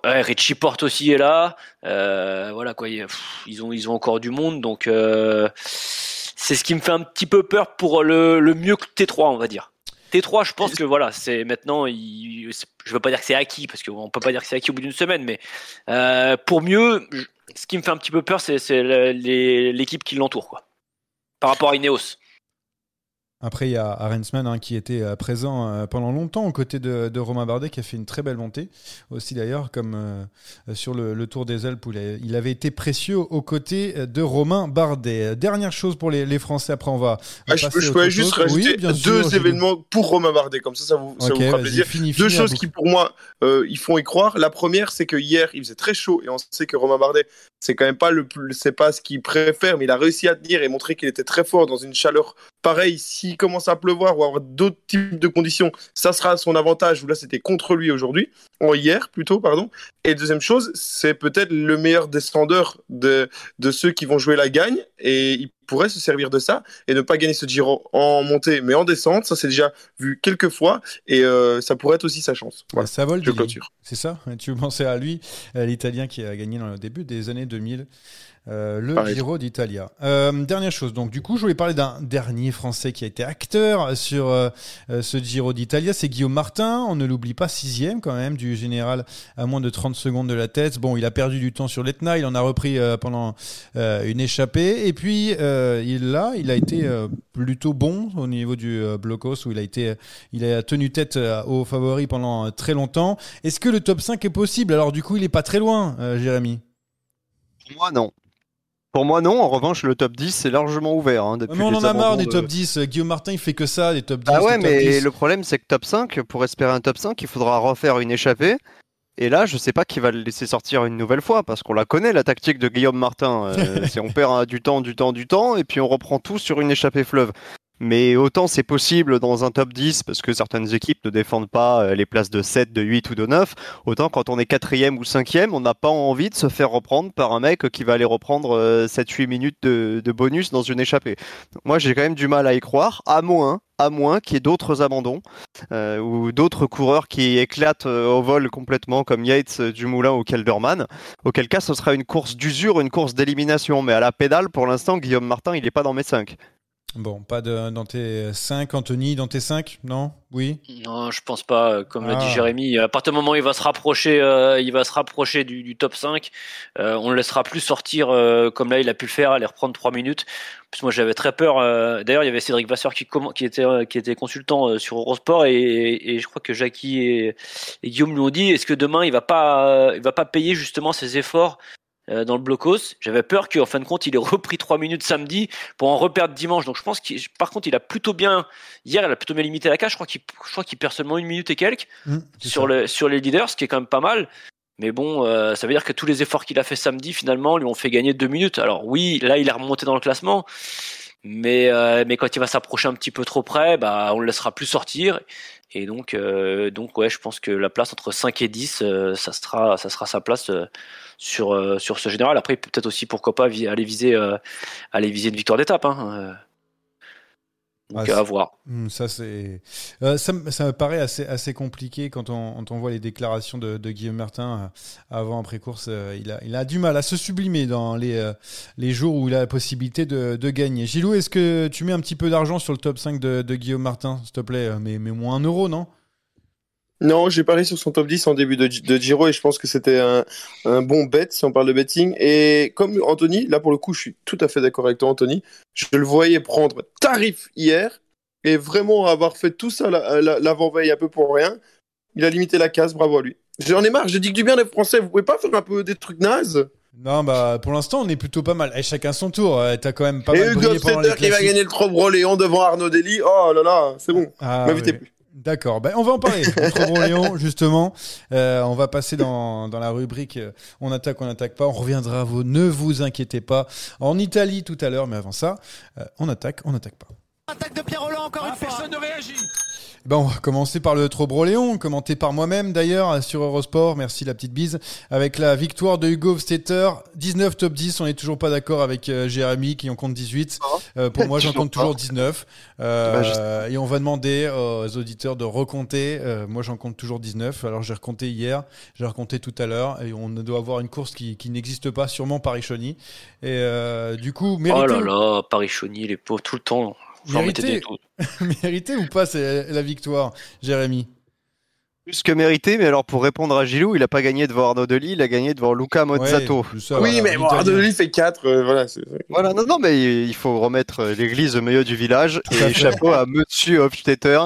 Ouais, Richie Porte aussi est là. voilà quoi, ils ont ils ont encore du monde, donc c'est ce qui me fait un petit peu peur pour le, mieux que T3, on va dire. T3, je pense que voilà, c'est maintenant, il, je veux pas dire que c'est acquis parce qu'on peut pas dire que c'est acquis au bout d'une semaine, mais euh, pour mieux, ce qui me fait un petit peu peur, c'est l'équipe qui l'entoure, quoi. Par rapport à Ineos. Après, il y a Arensman hein, qui était euh, présent euh, pendant longtemps aux côtés de, Romain Bardet, qui a fait une très belle montée. Aussi d'ailleurs, comme euh, sur le, Tour des Alpes, où il avait été précieux aux côtés de Romain Bardet. Dernière chose pour les, Français, après on va. Ah, je, pourrais juste rajouter deux événements pour Romain Bardet, comme ça, ça vous, ça vous fera plaisir. deux choses qui, pour moi, ils font y croire. La première, c'est que hier, il faisait très chaud, et on sait que Romain Bardet, c'est quand même pas le c'est pas ce qu'il préfère, mais il a réussi à tenir et montrer qu'il était très fort dans une chaleur pareille. Si s'il commence à pleuvoir ou avoir d'autres types de conditions, ça sera à son avantage. Ou là, c'était contre lui aujourd'hui, en hier plutôt, pardon. Et deuxième chose, c'est peut-être le meilleur descendeur de, de ceux qui vont jouer la gagne. Et il pourrait se servir de ça et ne pas gagner ce Giro en montée, mais en descente. Ça, c'est déjà vu quelques fois. Et euh, ça pourrait être aussi sa chance. Voilà, ça vole, je clôture. C'est ça Tu pensais à lui, l'Italien qui a gagné dans le début des années 2000. Euh, le Giro d'Italia. Euh, dernière chose, donc du coup, je voulais parler d'un dernier Français qui a été acteur sur euh, ce Giro d'Italia, c'est Guillaume Martin. On ne l'oublie pas, sixième quand même du général à moins de 30 secondes de la tête. Bon, il a perdu du temps sur l'Etna, il en a repris pendant une échappée, et puis il là, il a été plutôt bon au niveau du blocos où il a été, il a tenu tête aux favoris pendant très longtemps. Est-ce que le top 5 est possible? Alors du coup, il est pas très loin, Jérémy. Moi non. Pour moi, non. En revanche, le top 10, c'est largement ouvert. Hein, mais on en a marre des top 10. Guillaume Martin, il fait que ça, des top 10. Ah ouais, mais le problème, c'est que top 5, pour espérer un top 5, il faudra refaire une échappée. Et là, je sais pas qui va le laisser sortir une nouvelle fois, parce qu'on la connaît, la tactique de Guillaume Martin. Euh, c'est on perd du temps, du temps, du temps, et puis on reprend tout sur une échappée fleuve. Mais autant c'est possible dans un top 10 parce que certaines équipes ne défendent pas euh, les places de 7, de 8 ou de 9, autant quand on est quatrième ou cinquième, on n'a pas envie de se faire reprendre par un mec qui va aller reprendre 7-8 euh, minutes de, bonus dans une échappée. Moi j'ai quand même du mal à y croire, à moins à moins qu'il y ait d'autres abandons euh, ou d'autres coureurs qui éclatent au vol complètement comme Yates, Dumoulin ou Kelderman, auquel cas ce sera une course d'usure, une course d'élimination. Mais à la pédale, pour l'instant, Guillaume Martin, il n'est pas dans mes 5. Bon, pas de, dans tes 5, Anthony, dans tes 5 Non? Oui? Non, je pense pas. Comme l'a dit ah. Jérémy, à partir du moment où il va se rapprocher, euh, il va se rapprocher du, top 5, euh, on le laissera plus sortir euh, comme là il a pu le faire, aller reprendre 3 minutes. Parce moi j'avais très peur. D'ailleurs, il y avait Cédric Vasseur qui, qui, était, qui était consultant sur Eurosport et, je crois que Jackie et, et Guillaume lui ont dit est-ce que demain il va pas, il va pas payer justement ses efforts euh, dans le blocos. J'avais peur qu'en fin de compte, il ait repris trois minutes samedi pour en reperdre dimanche. Donc je pense qu'il, par contre, il a plutôt bien, hier, il a plutôt bien limité la cage. Je crois qu'il, je crois qu'il perd seulement une minute et quelques mmh, sur, le, sur les leaders, ce qui est quand même pas mal. Mais bon, euh, ça veut dire que tous les efforts qu'il a fait samedi, finalement, lui ont fait gagner deux minutes. Alors oui, là, il est remonté dans le classement. Mais, euh, mais quand il va s'approcher un petit peu trop près, bah, on le laissera plus sortir. Et donc, donc ouais, je pense que la place entre 5 et 10, ça, sera, ça sera sa place sur, euh, sur ce général. Après, peut-être aussi, pourquoi pas, aller viser, euh, aller viser une victoire d'étape. Hein. Euh. Donc ah, à voir. Hmm, ça, c'est, ça, me paraît assez, assez compliqué quand on, on voit les déclarations de, Guillaume Martin avant, après course. il, a, il a du mal à se sublimer dans les, les jours où il a la possibilité de, de gagner. Gilou, est-ce que tu mets un petit peu d'argent sur le top 5 de, de Guillaume Martin, s'il te plaît? Mais, mais moins un euro, non? Non, j'ai parlé sur son top 10 en début de, de Giro et je pense que c'était un, un, bon bet si on parle de betting. Et comme Anthony, là pour le coup, je suis tout à fait d'accord avec toi, Anthony. Je le voyais prendre tarif hier et vraiment avoir fait tout ça l'avant-veille un peu pour rien. Il a limité la case, bravo à lui. J'en ai marre, je dis que du bien des Français, vous pouvez pas faire un peu des trucs nazes? Non, bah pour l'instant on est plutôt pas mal. Et chacun son tour. T'as quand même pas et mal Hugo Stetter qui va gagner le Trop Léon devant Arnaud Dely. Oh là là, c'est bon. Ah, M'invitez plus. D'accord, ben, on va en parler. Notre Léon, justement, euh, on va passer dans, dans la rubrique euh, on attaque, on n'attaque pas. On reviendra à vous, ne vous inquiétez pas. En Italie tout à l'heure, mais avant ça, euh, on attaque, on n'attaque pas. Attaque de Pierre Roland encore une ah, fois. Personne ne réagit. Ben, on va commencer par le Trobroléon, commenté par moi-même d'ailleurs sur Eurosport. Merci la petite bise. Avec la victoire de Hugo Stetter, 19 top 10. On n'est toujours pas d'accord avec euh, Jérémy qui en compte 18. Euh, pour moi, j'en compte toujours 19. Euh, et on va demander aux auditeurs de recompter. moi, j'en compte toujours 19. Alors, j'ai recompté hier, j'ai recompté tout à l'heure. Et on doit avoir une course qui, qui n'existe pas, sûrement Paris-Chauny. Et du coup, mérité... Oh là là, Paris-Chauny, les pauvres, tout le temps. Mérité, mérité ou pas c'est la victoire, Jérémy? Plus que mérité, mais alors pour répondre à Gilou, il n'a pas gagné devant Arnaud Delis, il a gagné devant Luca Mozzato. oui, mais Arnaud Delis fait 4. Euh, voilà, voilà, non, non, mais il faut remettre l'église au milieu du village. et chapeau à Monsieur Hofstetter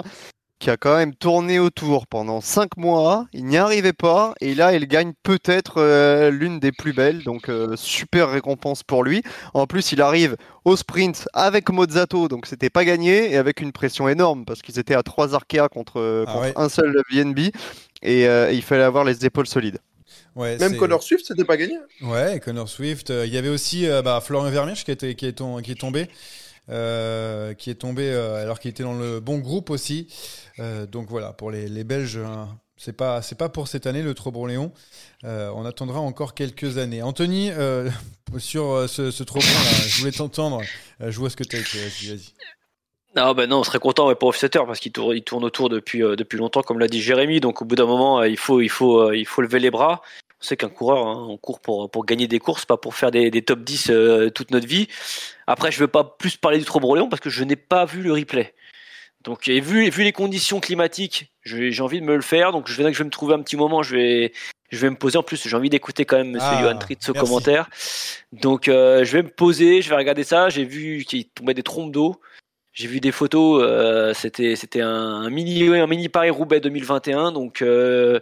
qui a quand même tourné autour pendant 5 mois, il n'y arrivait pas, et là il gagne peut-être euh, l'une des plus belles, donc euh, super récompense pour lui. En plus il arrive au sprint avec Mozzato, donc c'était pas gagné, et avec une pression énorme, parce qu'ils étaient à 3 Arkea contre, ah un seul VNB, et euh, il fallait avoir les épaules solides. Ouais, Même Connor Swift, c'était pas gagné. Ouais, Connor Swift. Il y avait aussi bah, Florian Vermeersch qui, était, qui, est, qui est tombé. Euh, qui est tombé euh, alors qu'il était dans le bon groupe aussi. Euh, donc voilà, pour les, les Belges, hein, c'est pas c'est pas pour cette année le Trobron-Léon. On attendra encore quelques années. Anthony, sur ce, ce Trobron, je voulais t'entendre. Je vois ce que tu as écrit. Vas-y. Non, ben non, on serait content ouais, pour Offsetter parce qu'il tourne, il tourne autour depuis, depuis longtemps, comme l'a dit Jérémy. Donc au bout d'un moment, il faut, il faut, il faut lever les bras. On sait qu'un coureur, hein, on court pour, pour gagner des courses, pas pour faire des, des top 10 euh, toute notre vie. Après, je veux pas plus parler du Trobron-Léon parce que je n'ai pas vu le replay. Donc, et vu, vu les conditions climatiques, j'ai envie de me le faire. Donc, je vais, je vais me trouver un petit moment. Je vais, je vais me poser. En plus, j'ai envie d'écouter quand même Monsieur Ah, Johan au merci. commentaire. Donc, euh, je vais me poser. Je vais regarder ça. J'ai vu qu'il tombait des trompes d'eau. J'ai vu des photos. euh, c'était, c'était un, un mini, un mini Paris Roubaix 2021. Donc, euh,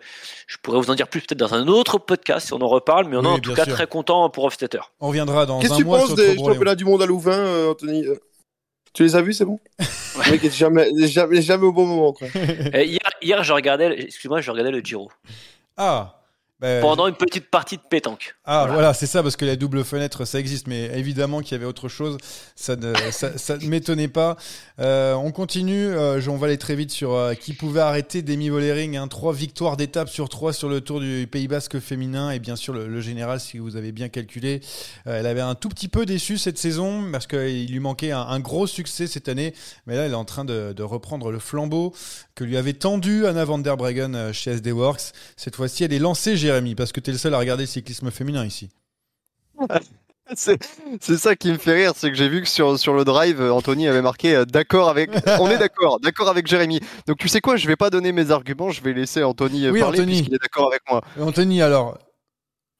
je pourrais vous en dire plus peut-être dans un autre podcast si on en reparle. Mais on est en tout cas sûr. très content pour Hofstetter. On reviendra dans Qu'est-ce un que tu penses des championnats du monde à Louvain, euh, Anthony Tu les as vus, c'est bon? Le mec est jamais, jamais, jamais au bon moment. Quoi. Hier, hier, je regardais, excuse-moi, je regardais le Giro Ah ben, pendant une petite partie de pétanque. Ah Voilà. voilà, c'est ça parce que la double fenêtre ça existe, mais évidemment qu'il y avait autre chose, ça ne, ça, ça ne m'étonnait pas. Euh, on continue, euh, on va aller très vite sur euh, qui pouvait arrêter Demi Vollering, hein, trois victoires d'étape sur trois sur le Tour du Pays Basque féminin et bien sûr le, le général si vous avez bien calculé, elle avait un tout petit peu déçu cette saison parce qu'il lui manquait un, un gros succès cette année, mais là elle est en train de, de reprendre le flambeau que lui avait tendu Anna van der Breggen chez SD Works. Cette fois-ci elle est lancée Jérémy parce que tu es le seul à regarder le cyclisme féminin ici. C'est ça qui me fait rire, c'est que j'ai vu que sur, sur le drive, euh, Anthony avait marqué euh, d'accord avec. On est d'accord, d'accord avec Jérémy. Donc tu sais quoi, je vais pas donner mes arguments, je vais laisser Anthony euh, Oui, parler Anthony. puisqu'il est d'accord avec moi. Anthony, alors,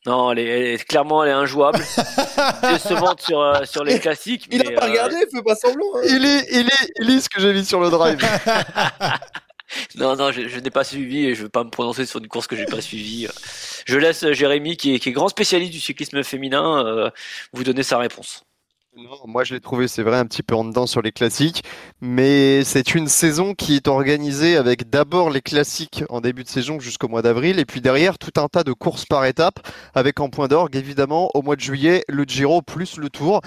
Non, elle est, elle est- clairement, elle est injouable. Décevante sur, euh, sur les classiques. Il mais, a pas euh, regardé, fais pas semblant. hein. Il est, il est, il est ce que j'ai mis sur le drive. Non, non, je, je n'ai pas suivi et je ne veux pas me prononcer sur une course que j'ai pas suivie. Je laisse euh, Jérémy, qui est, qui est grand spécialiste du cyclisme féminin, euh, vous donner sa réponse. Non, moi je l'ai trouvé, c'est vrai, un petit peu en dedans sur les classiques, mais c'est une saison qui est organisée avec d'abord les classiques en début de saison jusqu'au mois d'avril, et puis derrière tout un tas de courses par étapes, avec en point d'orgue évidemment au mois de juillet le Giro plus le Tour.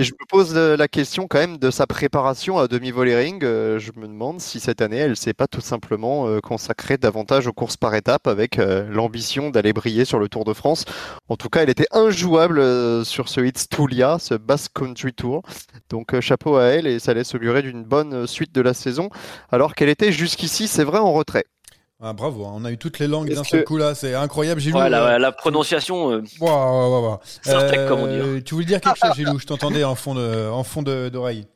Et je me pose euh, la question quand même de sa préparation à demi-volering. Euh, je me demande si cette année elle s'est pas tout simplement euh, consacrée davantage aux courses par étapes avec l'ambition d'aller briller sur le Tour de France. En tout cas, elle était injouable sur ce It's Tulia, ce Basque Country Tour. Donc chapeau à elle et ça laisse augurer d'une bonne suite de la saison, alors qu'elle était jusqu'ici, c'est vrai, en retrait. Ah, bravo, hein, on a eu toutes les langues d'un seul que- coup là, c'est incroyable, Gilou. Ouais, la, euh, la prononciation, euh, ouah, ouah, ouah, ouah. Sartek, comme on dit. Euh, Tu voulais dire quelque chose, Gilou? Je t'entendais en fond de, en fond de- d'oreille.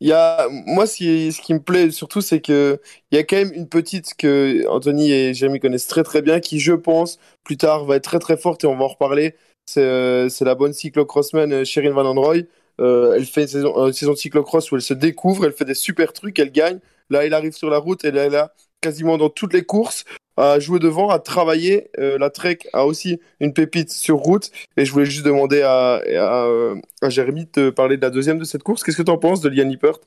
Il y a, moi, ce qui, ce qui me plaît surtout, c'est que il y a quand même une petite que Anthony et Jérémy connaissent très très bien, qui, je pense, plus tard va être très très forte et on va en reparler. C'est euh, la bonne cyclocrossman euh, Sherin Van Androy. Euh, elle fait une saison, une saison de cyclocross où elle se découvre, elle fait des super trucs, elle gagne. Là, elle arrive sur la route et là, elle a quasiment dans toutes les courses à jouer devant, à travailler. Euh, la Trek a aussi une pépite sur route. Et je voulais juste demander à, à, euh, à Jérémy de parler de la deuxième de cette course. Qu'est-ce que tu en penses de Liane Lippert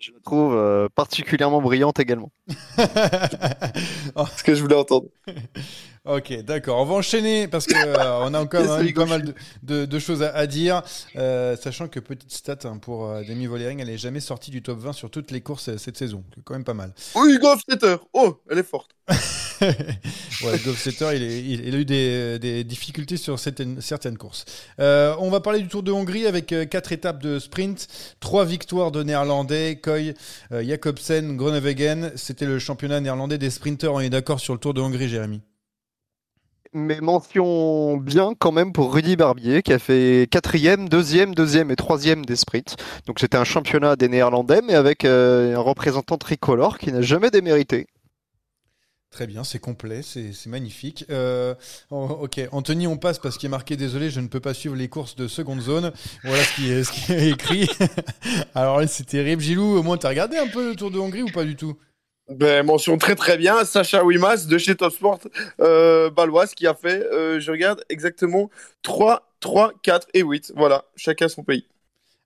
Je la trouve euh, particulièrement brillante également. Ce que je voulais entendre. Ok, d'accord. On va enchaîner parce que euh, on a encore oui, pas mal de, de- de choses à, à dire, euh, sachant que petite stat hein, pour euh, Demi Vollering, elle n'est jamais sortie du top 20 sur toutes les courses cette saison. C'est quand même pas mal. Oh, Hugo Hofstetter Oh, elle est forte. ouais, il, est- il- il a eu des, des difficultés sur certaines, certaines courses. On va parler du Tour de Hongrie avec quatre étapes de sprint, trois victoires de Néerlandais, Koy, Jacobsen, Groenewegen. C'était le championnat néerlandais des sprinteurs. On est d'accord sur le Tour de Hongrie, Jérémy? Mais mention bien quand même pour Rudy Barbier qui a fait quatrième, deuxième, deuxième et troisième des sprints. Donc c'était un championnat des Néerlandais, mais avec euh, un représentant tricolore qui n'a jamais démérité. Très bien, c'est complet, c'est magnifique. Euh, ok, Anthony, on passe parce qu'il est marqué désolé, je ne peux pas suivre les courses de seconde zone. Voilà ce qui est, écrit. Alors c'est terrible. Gilou, au moins, t'as regardé un peu le Tour de Hongrie ou pas du tout? Ben, mention très très bien, Sacha Wimas de chez Top Sport euh, Baloise qui a fait, euh, je regarde exactement 3, 3, 4 et 8. Voilà, chacun son pays.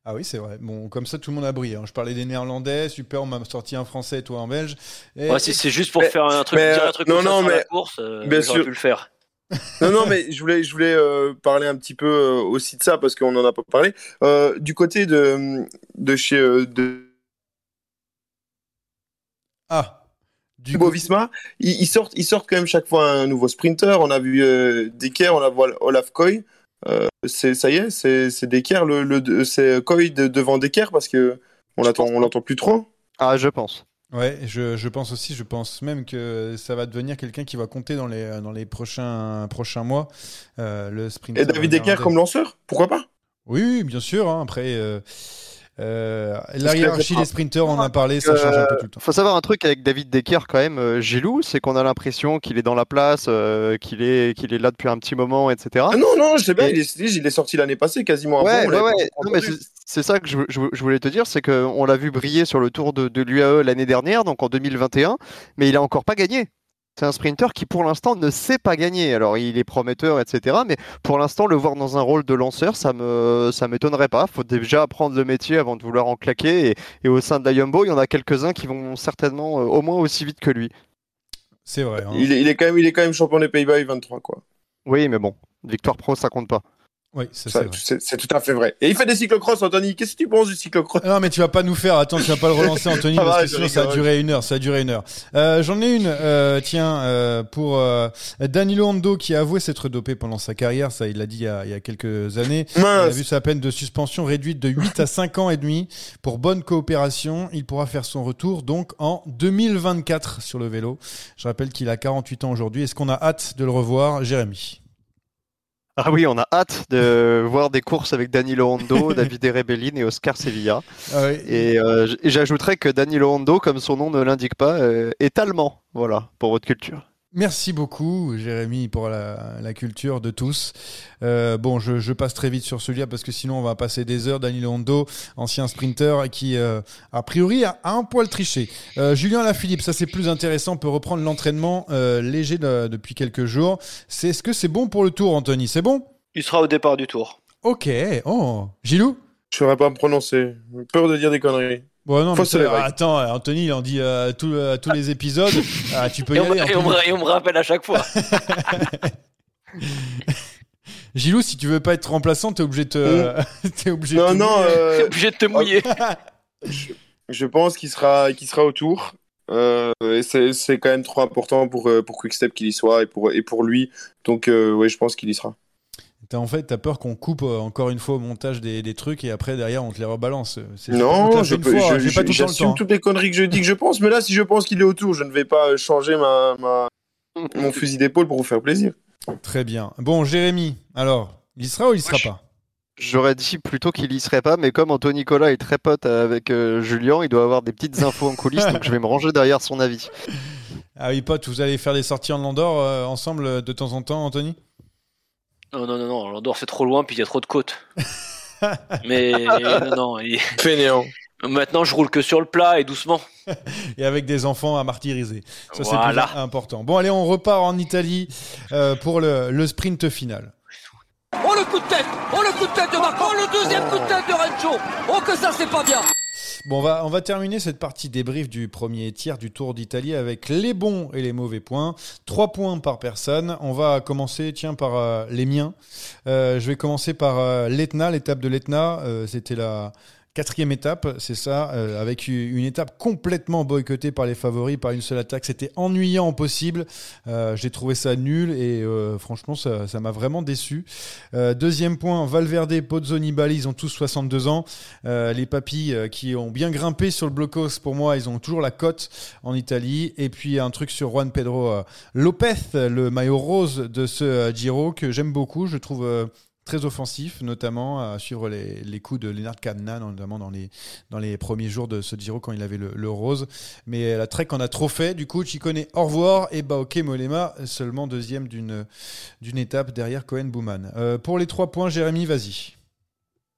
Ah oui, c'est vrai. Bon, comme ça, tout le monde a brillé. hein. Je parlais des Néerlandais, super, on m'a sorti un Français et toi un Belge. Et- ouais, si c'est juste pour mais- faire un truc, mais, dire un truc non, comme ça non, sur mais- la course, euh, bien sûr. pu le faire. non, non, mais je voulais, je voulais euh, parler un petit peu euh, aussi de ça parce qu'on n'en a pas parlé. Euh, du côté de, de chez. euh, de Ah. Du coup- Visma, ils, ils sortent, ils sortent quand même chaque fois un nouveau sprinter. On a vu euh, Decker, on a vu Olaf Koy. Euh, c'est, ça y est, c'est, c'est Decker, le, le, c'est Koy de- devant Decker parce que on l'attend, on l'entend plus trop. Ah, je pense. Ouais, je, je pense aussi, je pense même que ça va devenir quelqu'un qui va compter dans les, dans les prochains, prochains mois. euh, le sprinter. Et David Decker comme lanceur, pourquoi pas? Oui, oui, bien sûr. hein, après, euh, euh, la hiérarchie des sprinters, on en a parlé, ça change un peu tout le temps. Faut savoir un truc avec David Decker quand même, euh, Gilou, c'est qu'on a l'impression qu'il est dans la place, euh, qu'il est, qu'il est là depuis un petit moment, etc. Ah non, non, je sais bien, il est, il est sorti l'année passée quasiment Ouais, avant. ouais, ouais. c'est c'est ça que je, je- je voulais te dire, c'est qu'on l'a vu briller sur le tour de, de l'UAE l'année dernière, donc en 2021, mais il a encore pas gagné. C'est un sprinter qui pour l'instant ne sait pas gagner. Alors il est prometteur, etc. Mais pour l'instant, le voir dans un rôle de lanceur, ça me ça m'étonnerait pas. Faut déjà apprendre le métier avant de vouloir en claquer. Et, et au sein de la Yumbo, il y en a quelques-uns qui vont certainement euh, au moins aussi vite que lui. C'est vrai. hein. il, est, il, est quand même, il est quand même champion des Pays-Bas U23, quoi. Oui, mais bon, victoire pro, ça compte pas. Oui, c'est tout à fait vrai. Et il fait des cyclocross, Anthony. Qu'est-ce que tu penses du cyclocross? Ah Non, mais tu vas pas nous faire. Attends, tu vas pas le relancer, Anthony, Ah parce que sinon ça a duré une heure. Ça a duré une heure. Euh, J'en ai une. euh, tiens, euh, pour euh, Danilo Hondo qui a avoué s'être dopé pendant sa carrière. Ça, il l'a dit il y, a, il y a quelques années. Il a Mince. vu sa peine de suspension réduite de 8 à 5 ans et demi pour bonne coopération. Il pourra faire son retour donc en 2024 sur le vélo. Je rappelle qu'il a 48 ans aujourd'hui. Est-ce qu'on a hâte de le revoir, Jérémy Ah oui, on a hâte de voir des courses avec Danilo Hondo, David Rebellin et Oscar Sevilla. Ah oui. Et, euh, j'ajouterais que Danilo Hondo, comme son nom ne l'indique pas, euh, est allemand. Voilà, pour votre culture. Merci beaucoup, Jérémy, pour la, la culture de tous. Euh, bon, je, je passe très vite sur celui-là parce que sinon on va passer des heures. Danilo Hondo, ancien sprinter qui, euh, a priori, a, a un poil triché. Euh, Julien Lafilippe, ça c'est plus intéressant, peut reprendre l'entraînement euh, léger de- depuis quelques jours. C'est est-ce que c'est bon pour le tour, Anthony? C'est bon? Il sera au départ du tour. Ok. Oh, Gilou? Je saurais pas me prononcer. J'ai Peur de dire des conneries. Bon, non, mais attends, Anthony, il en dit euh, à tous- tous les épisodes. Ah, tu peux y Et on, aller. me- et on me, et on me rappelle à chaque fois. Gilou, si tu veux pas être remplaçant, t'es obligé de te. t'es obligé de Non, te non, mouiller. euh, T'es obligé de te mouiller. je pense qu'il sera, qu'il sera au tour. Euh, et c'est quand même trop important pour, euh, pour Quickstep qu'il y soit et pour, et pour lui. Donc, euh, ouais, je pense qu'il y sera. T'as en fait, t'as peur qu'on coupe euh, encore une fois au montage des, des trucs et après derrière on te les rebalance. Non, je peux, fois, je- j'ai pas tout le temps temps. toutes les conneries que je dis que je pense. Mais là, si je pense qu'il est au tour, je ne vais pas changer ma, ma, mon fusil d'épaule pour vous faire plaisir. Très bien. Bon, Jérémy, alors, il y sera ou il sera pas? J'aurais dit plutôt qu'il y serait pas, mais comme Anthony Nicolas est très pote avec euh, Julien, il doit avoir des petites infos en coulisses, donc je vais me ranger derrière son avis. Ah oui, pote, vous allez faire des sorties en Landor euh, ensemble euh, de temps en temps, Anthony Non, non, non, non, l'Andorre c'est trop loin, puis il y a trop de côtes. Mais non, non, il- Fainéant. maintenant je roule que sur le plat et doucement. Et avec des enfants à martyriser. Ça, c'est Voilà. le plus important. Bon, allez, on repart en Italie euh, pour le, le sprint final. Oh le coup de tête Oh le coup de tête de Marco Oh le deuxième coup de tête de Rencho Oh que ça c'est pas bien Bon, on va, terminer cette partie débrief du premier tiers du Tour d'Italie avec les bons et les mauvais points. Trois points par personne. On va commencer, tiens, par euh, les miens. Euh, je vais commencer par euh, l'Etna, l'étape de l'Etna. C'était la quatrième étape, c'est ça, euh, avec une étape complètement boycottée par les favoris, par une seule attaque. C'était ennuyant possible. Euh, J'ai trouvé ça nul et euh, franchement, ça m'a vraiment déçu. Deuxième point, Valverde, Pozzoni, Bali, ils ont tous 62 ans. Les papis qui ont bien grimpé sur le blocos, pour moi, ils ont toujours la cote en Italie. Et puis un truc sur Juan Pedro Lopez, le maillot rose de ce Giro que j'aime beaucoup. Je trouve très offensif, notamment à suivre les, coups de Lennart Kamna, notamment dans les, dans les premiers jours de ce Giro quand il avait le, rose. Mais la Trek en a trop fait. Du coup, Chicone, au revoir. Et bah, ok, Molema, seulement deuxième d'une d'une étape derrière Cohen Bouman. Euh, pour les trois points, Jérémy, vas-y.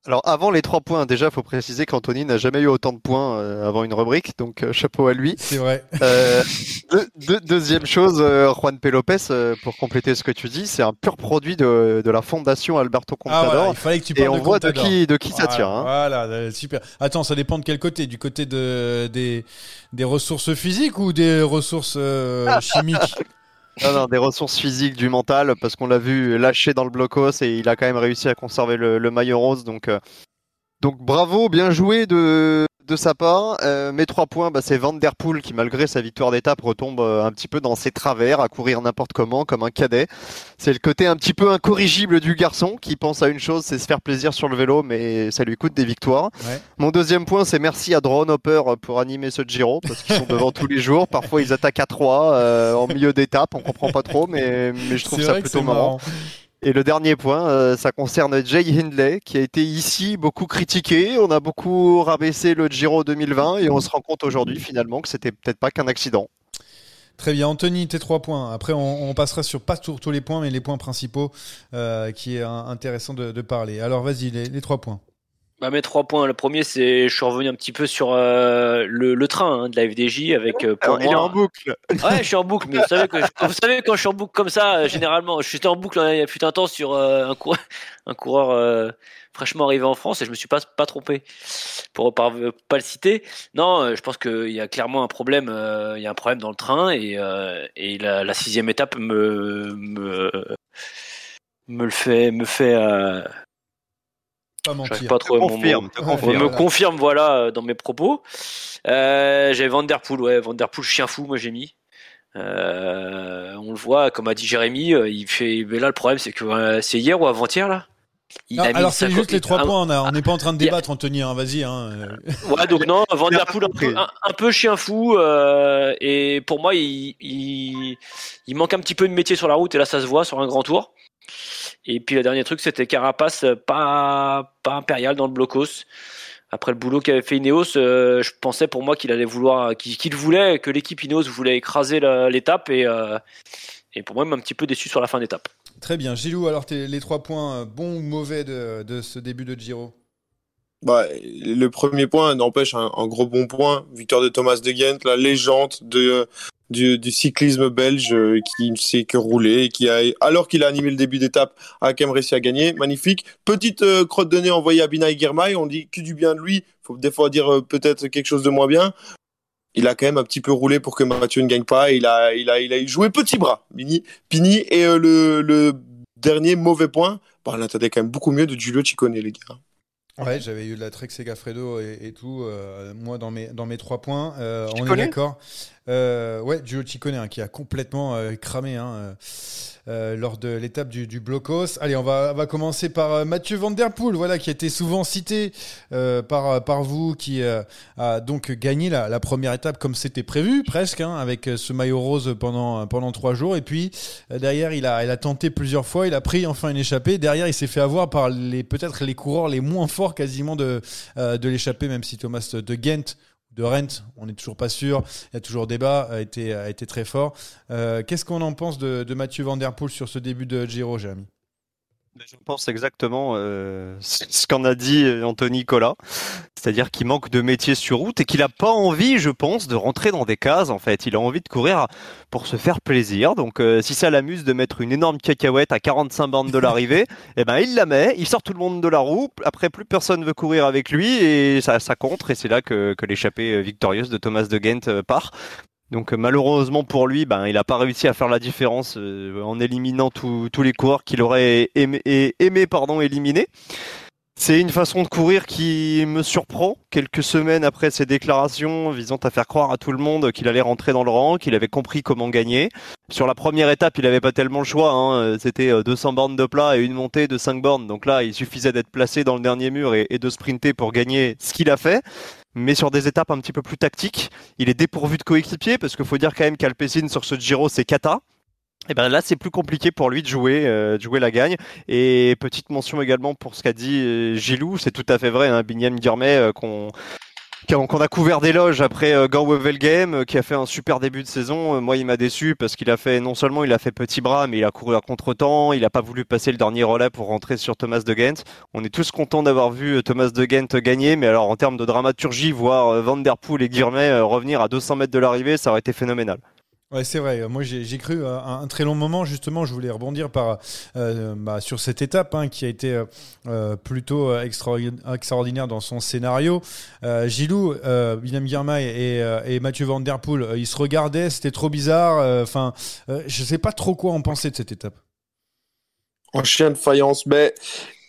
Alors avant les trois points, déjà, faut préciser qu'Anthony n'a jamais eu autant de points euh, avant une rubrique, donc euh, chapeau à lui. C'est vrai. Euh, deux- deux- deuxième chose, Juan P. Lopez, euh, pour compléter ce que tu dis, c'est un pur produit de, de la fondation Alberto Ah, Contador. voilà, il fallait que tu et parles on de voit de qui, de qui ça tient. hein. Voilà, super. Attends, ça dépend de quel côté Du côté de, des, des ressources physiques ou des ressources euh, chimiques? Des ressources physiques, du mental, parce qu'on l'a vu lâcher dans le blocos et il a quand même réussi à conserver le, le maillot rose. Donc, euh, donc bravo, bien joué de, de sa part. Euh, mes trois points, bah, c'est Van Der Poel qui, malgré sa victoire d'étape, retombe euh, un petit peu dans ses travers, à courir n'importe comment, comme un cadet. C'est le côté un petit peu incorrigible du garçon qui pense à une chose, c'est se faire plaisir sur le vélo, mais ça lui coûte des victoires. Ouais. Mon deuxième point, c'est merci à Drone Hopper pour animer ce Giro, parce qu'ils sont devant tous les jours. Parfois, ils attaquent à trois euh, en milieu d'étape, on comprend pas trop, mais, mais je trouve ça plutôt marrant. Et le dernier point, euh, ça concerne Jay Hindley, qui a été ici beaucoup critiqué. On a beaucoup rabaissé le Giro 2020 et on se rend compte aujourd'hui finalement que c'était peut-être pas qu'un accident. Très bien, Anthony, tes trois points. Après, on, passera sur pas tous les points, mais les points principaux euh, qui est intéressant de, parler. Alors, vas-y, les trois points. Bah, mes trois points. Le premier, c'est je suis revenu un petit peu sur euh, le, le train hein, de la FDJ avec euh, pour Alors, il est moi. en boucle. Ouais, je suis en boucle, mais vous savez, que je- vous savez quand je suis en boucle comme ça, euh, généralement, je suis en boucle hein, il y a fut un temps sur euh, un, coureur, un coureur euh, fraîchement arrivé en France et je me suis pas, pas trompé pour pas, pas le citer. Non, je pense qu'il y a clairement un problème, euh, il y a un problème dans le train et, euh, et la, la sixième étape me, me, me le fait, me fait, euh, Pas mentir. pas trop Te confirme, te me confirme voilà euh, dans mes propos. Euh, j'ai Vanderpool, ouais, Vanderpool chien fou, moi j'ai mis. Euh, on le voit, comme a dit Jérémy, il fait. Mais là le problème c'est que euh, c'est hier ou avant-hier là? Il Ah, a mis alors, c'est juste les trois Ah, points. On a- on n'est pas en train de débattre, Anthony. hein, vas-y. Hein. Ouais, donc non, Vanderpool un un, un peu chien fou. euh, et pour moi, il, il, il manque un petit peu de métier sur la route et là ça se voit sur un grand tour. Et puis le dernier truc, c'était Carapace, euh, pas, impérial dans le blocos. Après le boulot qu'avait fait Ineos, euh, je pensais pour moi qu'il allait vouloir, qu'il voulait, que l'équipe Ineos voulait écraser l'étape et, euh, et pour moi, même un petit peu déçu sur la fin d'étape. Très bien. Gilou, alors, les trois points bons ou mauvais de ce début de Giro? Bah, le premier point n'empêche un, gros bon point. Victoire de Thomas de Ghent, la légende de, du, cyclisme belge euh, qui ne sait que rouler et qui a, alors qu'il a animé le début d'étape, a quand même réussi à gagner. Magnifique. Petite euh, crotte de nez envoyée à Binay Girmay. On dit que du bien de lui. Faut des fois dire euh, peut-être quelque chose de moins bien. Il a quand même un petit peu roulé pour que Mathieu ne gagne pas. Il a, il a, il a joué petit bras, Pini. Et le, dernier mauvais point, bah, là, t'avais quand même beaucoup mieux de Giulio Ciccone, les gars. Ouais, j'avais eu de la Trek Segafredo et, et tout, euh, moi dans mes, dans mes trois points. Euh, on est d'accord. Euh, ouais, Giulio Ciccone hein, qui a complètement euh, cramé hein, euh, euh, lors de l'étape du, du Blocos. Allez, on va, on va commencer par euh, Mathieu Van Der Poel, voilà, qui a été souvent cité euh, par, par vous, qui a donc gagné la, la première étape comme c'était prévu, presque, hein, avec ce maillot rose pendant, pendant trois jours. Et puis derrière, il a, il a tenté plusieurs fois, il a pris enfin une échappée. Derrière, il s'est fait avoir par peut-être les coureurs les moins forts quasiment de, de l'échappée, même si Thomas de Ghent de Rent, on n'est toujours pas sûr, il y a toujours débat, a été, très fort. Euh, Qu'est-ce qu'on en pense de, Mathieu Van sur ce début de Giro, Jérémy? Je pense exactement euh, ce qu'en a dit Anthony Collat, c'est-à-dire qu'il manque de métier sur route et qu'il n'a pas envie, je pense, de rentrer dans des cases. En fait, il a envie de courir pour se faire plaisir. Donc, euh, si ça l'amuse de mettre une énorme cacahuète à 45 bornes de l'arrivée, eh ben il la met, il sort tout le monde de la roue. Après, plus personne veut courir avec lui et ça, ça contre. Et c'est là que, l'échappée euh, victorieuse de Thomas de Ghent euh, part. Donc malheureusement pour lui, ben, il n'a pas réussi à faire la différence en éliminant tous les coureurs qu'il aurait aimé, éliminer. C'est une façon de courir qui me surprend quelques semaines après ses déclarations visant à faire croire à tout le monde qu'il allait rentrer dans le rang, qu'il avait compris comment gagner. Sur la première étape, il n'avait pas tellement le choix. hein. C'était euh, 200 bornes de plat et une montée de 5 bornes. Donc là, il suffisait d'être placé dans le dernier mur et, de sprinter pour gagner ce qu'il a fait. Mais sur des étapes un petit peu plus tactiques, il est dépourvu de coéquipier parce qu'il faut dire quand même qu'Alpecin sur ce Giro, c'est Kata. Et ben là, c'est plus compliqué pour lui de jouer, euh, de jouer la gagne. Et petite mention également pour ce qu'a dit euh, Gilou, c'est tout à fait vrai. Hein, Binyam euh, qu'on qu'on a couvert d'éloges après euh, Game, euh, qui a fait un super début de saison. Moi, il m'a déçu parce qu'il a fait non seulement il a fait petit bras, mais il a couru à contre-temps. Il a pas voulu passer le dernier relais pour rentrer sur Thomas de Ghent. On est tous contents d'avoir vu Thomas de Ghent gagner, mais alors en termes de dramaturgie, voir Van Der Poel et Guirmet revenir à 200 mètres de l'arrivée, ça aurait été phénoménal. Ouais, c'est vrai. Moi, j'ai cru un, un, très long moment. Justement, je voulais rebondir par, euh, bah, sur cette étape hein, qui a été euh, euh plutôt extraordinaire dans son scénario. Gilou, Willem Girmay et, et, Mathieu Van Der Poel, ils se regardaient. C'était trop bizarre. Enfin, je sais pas trop quoi en penser de cette étape. En chien de faïence, mais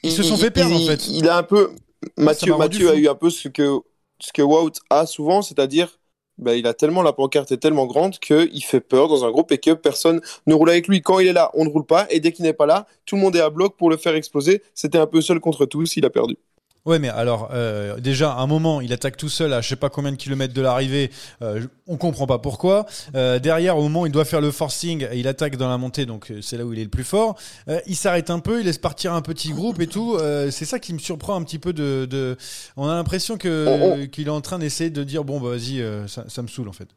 ils, se sont fait perdre en fait. Il a un peu. Mathieu, Mathieu a eu un peu ce que ce que Wout a souvent, c'est-à-dire bah, il a tellement la pancarte est tellement grande qu'il fait peur dans un groupe et que personne ne roule avec lui. Quand il est là, on ne roule pas, et dès qu'il n'est pas là, tout le monde est à bloc pour le faire exploser. C'était un peu seul contre tous, il a perdu. Ouais, mais alors euh, déjà, à un moment, il attaque tout seul à je sais pas combien de kilomètres de l'arrivée. Euh, on comprend pas pourquoi. Euh, derrière, au moment où il doit faire le forcing, il attaque dans la montée, donc euh, c'est là où il est le plus fort. Euh, il s'arrête un peu, il laisse partir un petit groupe et tout. Euh, c'est ça qui me surprend un petit peu. De, de... on a l'impression que Oh, oh. qu'il est en train d'essayer de dire bon bah vas-y, ça, ça me saoule en fait.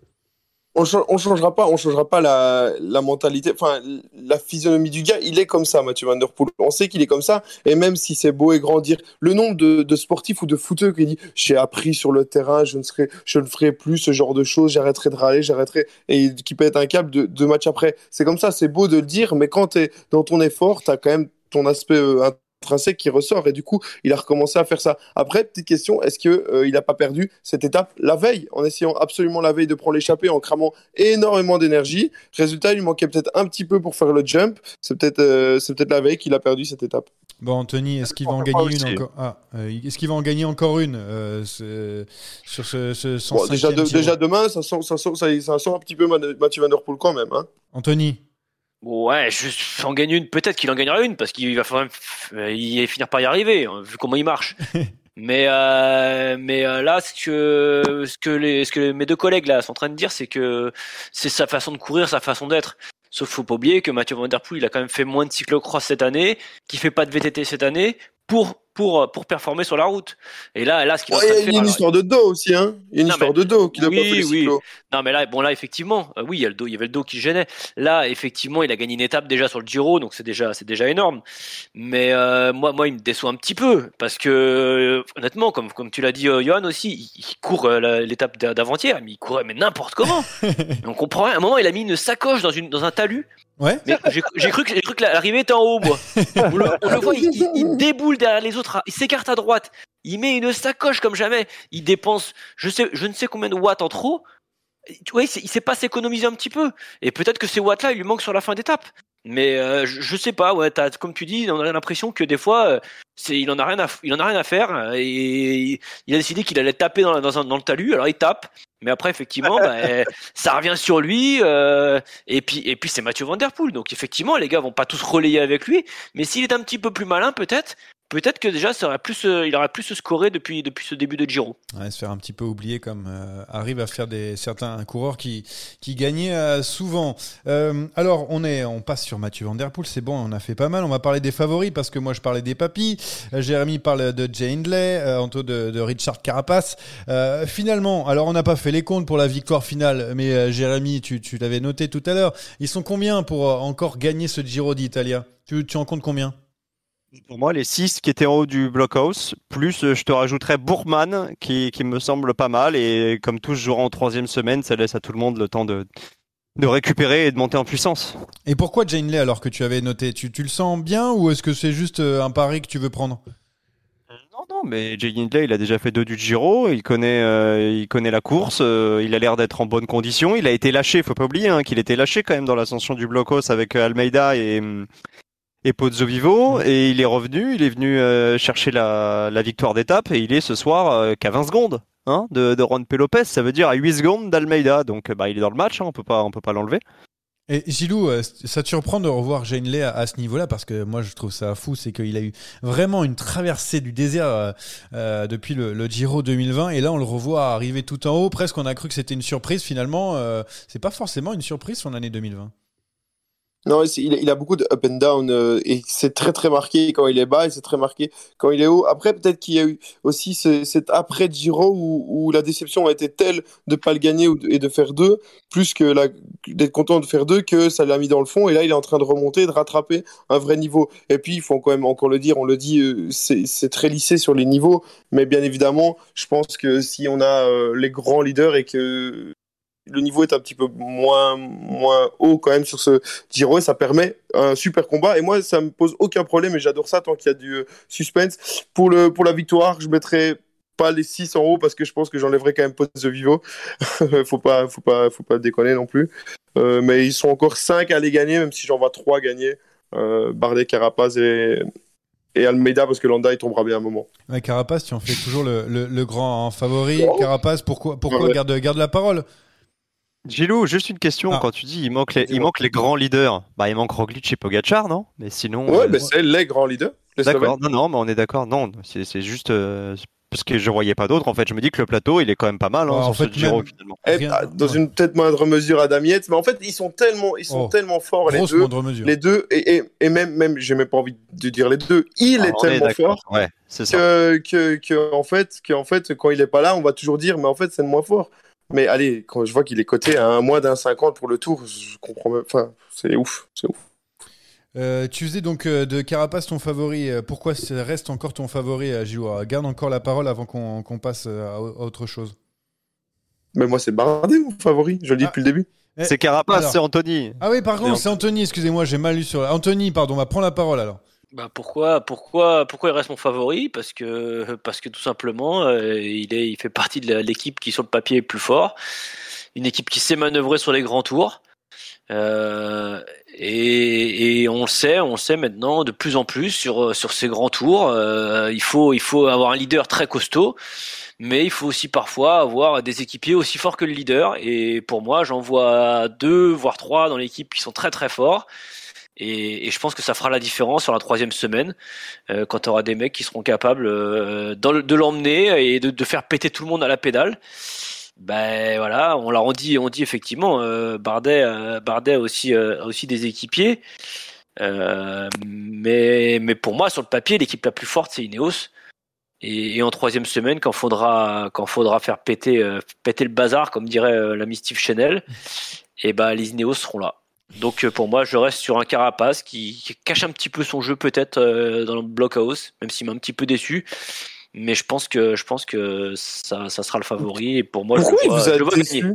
On, on changera pas, on changera pas la, mentalité, enfin la physionomie du gars. Il est comme ça, Mathieu Van Der Poel. On sait qu'il est comme ça, et même si c'est beau et grand dire le nombre de, sportifs ou de footeux qui dit j'ai appris sur le terrain, je ne serai, je ne ferai plus ce genre de choses, j'arrêterai de râler, j'arrêterai et qui peut être un câble de, match après. C'est comme ça, c'est beau de le dire, mais quand t'es dans ton effort, t'as quand même ton aspect euh, intrinsèque qui ressort et du coup il a recommencé à faire ça. Après petite question, est-ce que euh, il a pas perdu cette étape la veille en essayant absolument la veille de prendre l'échappée en cramant énormément d'énergie? Résultat, il lui manquait peut-être un petit peu pour faire le jump. C'est peut-être euh, c'est peut-être la veille qu'il a perdu cette étape. Bon, Anthony, est-ce qu'il va en gagner une encore? Ah, euh, Est-ce qu'il va en gagner encore une euh, ce- sur ce, ce Bon, déjà, 105e de- Giro déjà demain, ça sent, ça, sent, ça, ça sent un petit peu Mathieu Van Der Poel quand même. Hein. Anthony, Ouais, je en gagne une, peut-être qu'il en gagnera une, parce qu'il va euh, il va finir par y arriver, hein, vu comment il marche. mais euh, mais euh, là, ce que ce que les ce que mes deux collègues là sont en train de dire, c'est que c'est sa façon de courir, sa façon d'être. Sauf faut pas oublier que Mathieu Van Der Poel, il a quand même fait moins de cyclocross cette année, qui fait pas de VTT cette année pour pour pour performer sur la route. Et là, là, ce qu'il Ouais, Il y a faire, une alors, histoire de dos aussi. Hein. Il y a une Non, histoire mais- de dos qu'il a oui, pas fait le oui. Non, mais là, bon, là, effectivement, euh, oui, il y a le dos, il y avait le dos qui gênait. Là, effectivement, il a gagné une étape déjà sur le Giro, donc c'est déjà, c'est déjà énorme. Mais euh, moi, moi, il me déçoit un petit peu parce que euh, honnêtement, comme comme tu l'as dit, euh, Johan aussi, il, il court euh, l'étape d'a- d'avant-hier, mais il courait mais n'importe comment. on comprend rien. À un moment, il a mis une sacoche dans une dans un talus. Ouais. Mais j'ai j'ai cru que j'ai cru que l'arrivée était en haut, moi. On le, on le voit, il, il- il déboule derrière les autres, il s'écarte à droite, il met une sacoche comme jamais, il dépense, je sais, je ne sais combien de watts en trop. Tu vois, il sait, pas s'économiser un petit peu. Et peut-être que ces watts-là, il lui manquent sur la fin d'étape. Mais euh, je, je sais pas, ouais, comme tu dis, on a l'impression que des fois, euh, c'est, il en a rien à, f- il en a rien à faire euh, et il a décidé qu'il allait taper dans, la- dans, un- dans le talus. Alors il tape, mais après effectivement, bah, ça revient sur lui. euh, et puis et puis c'est Mathieu Van Der Poel. Donc effectivement, les gars vont pas tous relayer avec lui. Mais s'il est un petit peu plus malin, peut-être, peut-être que déjà, ça aurait plus, euh, il aurait plus scoré depuis depuis ce début de Giro. Ouais, se faire un petit peu oublier comme euh, arrive à faire des certains coureurs qui qui gagnaient euh, souvent. Euh, alors on est on passe sur Mathieu Van Der Poel, c'est bon, on a fait pas mal. On va parler des favoris parce que moi je parlais des papis. Euh, Jérémy parle de Jay Hindley, euh, Anto de, de Richard Carapace. Finalement, alors on n'a pas fait les comptes pour la victoire finale, mais Jérémy, tu tu l'avais noté tout à l'heure. Ils sont combien pour encore gagner ce Giro d'Italia? Tu tu en comptes combien? Pour moi, les 6 qui étaient en haut du blockhouse, plus euh, je te rajouterais Bourgman, qui, qui me semble pas mal. Et comme tous joueront en troisième semaine, ça laisse à tout le monde le temps de, de récupérer et de monter en puissance. Et pourquoi Jay Hindley alors que tu avais noté? Tu, tu le sens bien ou est-ce que c'est juste euh, un pari que tu veux prendre? Non, non, mais Jay Hindley, il a déjà fait deux du Giro, il connaît, euh, il connaît la course, euh, il a l'air d'être en bonne condition. Il a été lâché, faut pas oublier hein, qu'il était lâché quand même dans l'ascension du blockhouse avec euh, Almeida et, hum, et Pozzo Vivo, et il est revenu, il est venu euh, chercher la, la victoire d'étape, et il est ce soir euh, qu'à 20 secondes hein, de, de Juan P. Lopez, ça veut dire à 8 secondes d'Almeida, donc euh, bah, il est dans le match, hein, on peut pas, on peut pas l'enlever. Et Gilou, ça te surprend de revoir Jane Lay à, à ce niveau-là? Parce que moi je trouve ça fou, c'est qu'il a eu vraiment une traversée du désert euh, depuis le, le Giro 2020 et là on le revoit arriver tout en haut. Presque on a cru que c'était une surprise finalement. euh, c'est pas forcément une surprise son année 2020. Non, il, a- beaucoup de up and down euh, et c'est très très marqué quand il est bas et c'est très marqué quand il est haut. Après, peut-être qu'il y a eu aussi ce- cet après Giro où, où la déception a été telle de pas le gagner et de faire deux, plus que d'être content de faire deux, que ça l'a mis dans le fond. Et là, il est en train de remonter, de rattraper un vrai niveau. Et puis, il faut quand même encore le dire, on le dit, euh, c'est c'est très lissé sur les niveaux. Mais bien évidemment, je pense que si on a euh, les grands leaders et que le niveau est un petit peu moins, moins haut quand même sur ce Giro et ça permet un super combat. Et moi, ça me pose aucun problème et j'adore ça tant qu'il y a du euh, suspense. Pour, le, pour la victoire, je mettrai pas les 6 en haut parce que je pense que j'enlèverai quand même Pozzo Vivo. faut pas, faut pas, faut pas déconner non plus. Euh, mais ils sont encore 5 à les gagner, même si j'en vois 3 gagner. Euh, Bardet, Carapaz et, et Almeida parce que Landa il tombera bien un moment. Ouais, Carapaz, tu en fais toujours le, le, le grand favori. Oh. Carapaz, pourquoi, pourquoi ouais. garde, garde la parole? Gilou, juste une question. Ah. Quand tu dis il manque les, il manque les grands leaders, bah il manque Roglic et Pogacar, non? Mais sinon. Ouais, euh... mais c'est les grands leaders. D'accord. Non, non, mais on est d'accord. Non, c'est juste euh, parce que je voyais pas d'autres. En fait, je me dis que le plateau, il est quand même pas mal hein, sur en fait, ce Giro même... finalement. Et, dans ouais. une peut-être moindre mesure à Damiette, mais en fait, ils sont tellement, ils sont Oh. tellement forts les Grosse deux. moindre mesure. Les deux et, et, et même, même, j'ai même pas envie de dire les deux. Il Ah, est tellement fort Ouais, c'est ça. que, que, que, en fait, que, en fait, quand il est pas là, on va toujours dire, mais en fait, c'est le moins fort. Mais allez, quand je vois qu'il est coté à un moins d'un 50 pour le tour, je comprends même. Enfin, c'est ouf, c'est ouf. Euh, tu faisais donc euh, de Carapace ton favori. Euh, pourquoi ça reste encore ton favori, Gilou Garde encore la parole avant qu'on passe à, autre chose. Mais moi, c'est Bardet mon favori. Je le dis Ah. depuis le début. C'est Carapace, c'est Anthony. Ah oui, par C'est contre, c'est Anthony. Excusez-moi, j'ai mal lu sur. Anthony, pardon. Va prendre la parole alors. Bah pourquoi, pourquoi, pourquoi il reste mon favori? Parce que, parce que tout simplement, euh, il est, il fait partie de l'équipe qui sur le papier est plus fort, une équipe qui sait manœuvrer sur les grands tours. Euh, et, et on le sait, on le sait maintenant de plus en plus sur sur ces grands tours. euh, il faut, il faut avoir un leader très costaud, mais il faut aussi parfois avoir des équipiers aussi forts que le leader. Et pour moi, j'en vois deux, voire trois dans l'équipe qui sont très très forts. Et, et je pense que ça fera la différence sur la troisième semaine, euh, quand tu auras des mecs qui seront capables euh, dans le- de l'emmener et de, de faire péter tout le monde à la pédale. Ben voilà, on l'a on dit, on dit effectivement, euh, Bardet, euh, Bardet a aussi, euh, a aussi des équipiers. Euh, mais, mais pour moi, sur le papier, l'équipe la plus forte, c'est Ineos. Et, et en troisième semaine, quand faudra, quand faudra faire péter, euh, péter le bazar, comme dirait l'ami Steve Chanel, et ben les Ineos seront là. Donc euh, pour moi, je reste sur un Carapace qui, qui cache un petit peu son jeu peut-être euh, dans le blockhouse, même s'il m'a un petit peu déçu. Mais je pense que je pense que ça, ça sera le favori et pour moi Pourquoi je il le vois, vous a je le vois déçu? gagner.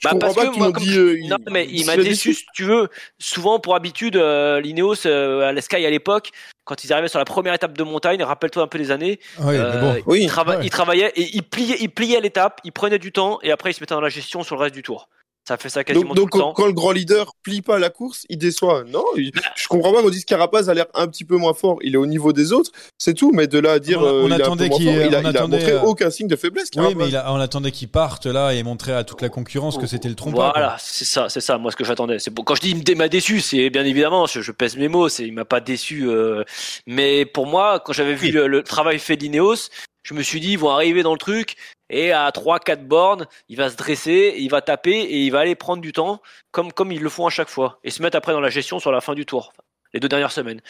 Je Bah, parce pas que moi, comme dit. euh, non, mais il il m'a déçu, si tu veux. Souvent, pour habitude, euh, l'Ineos, euh, à l'Escaille à l'époque, quand ils arrivaient sur la première étape de montagne, rappelle-toi un peu des années, Oui, mais bon. Oui. ils, trava- Ouais. ils travaillaient et ils pliaient, ils pliaient l'étape, ils prenaient du temps et après ils se mettaient dans la gestion sur le reste du tour. Ça fait ça quasiment Donc, donc tout le temps. quand, quand le grand leader plie pas la course, il déçoit. Non, il- je comprends pas. On dit que Carapaz a l'air un petit peu moins fort. Il est au niveau des autres, c'est tout. Mais de là à dire, On- euh, on il attendait qu'il- il il a attendait, montré euh, aucun signe de faiblesse. Oui, mais il a- on attendait qu'il parte là et montrer à toute la concurrence que c'était le trompe-pas. Voilà, c'est ça, c'est ça. Moi, ce que j'attendais, c'est bon. Quand je dis il m'a déçu, c'est bien évidemment, je, je pèse mes mots. C'est il m'a pas déçu. euh, mais pour moi, quand j'avais vu Oui. le, le travail fait d'Ineos, je me suis dit ils vont arriver dans le truc et à 3-4 bornes, il va se dresser, il va taper et il va aller prendre du temps, comme comme ils le font à chaque fois, et se mettre après dans la gestion sur la fin du tour, les deux dernières semaines.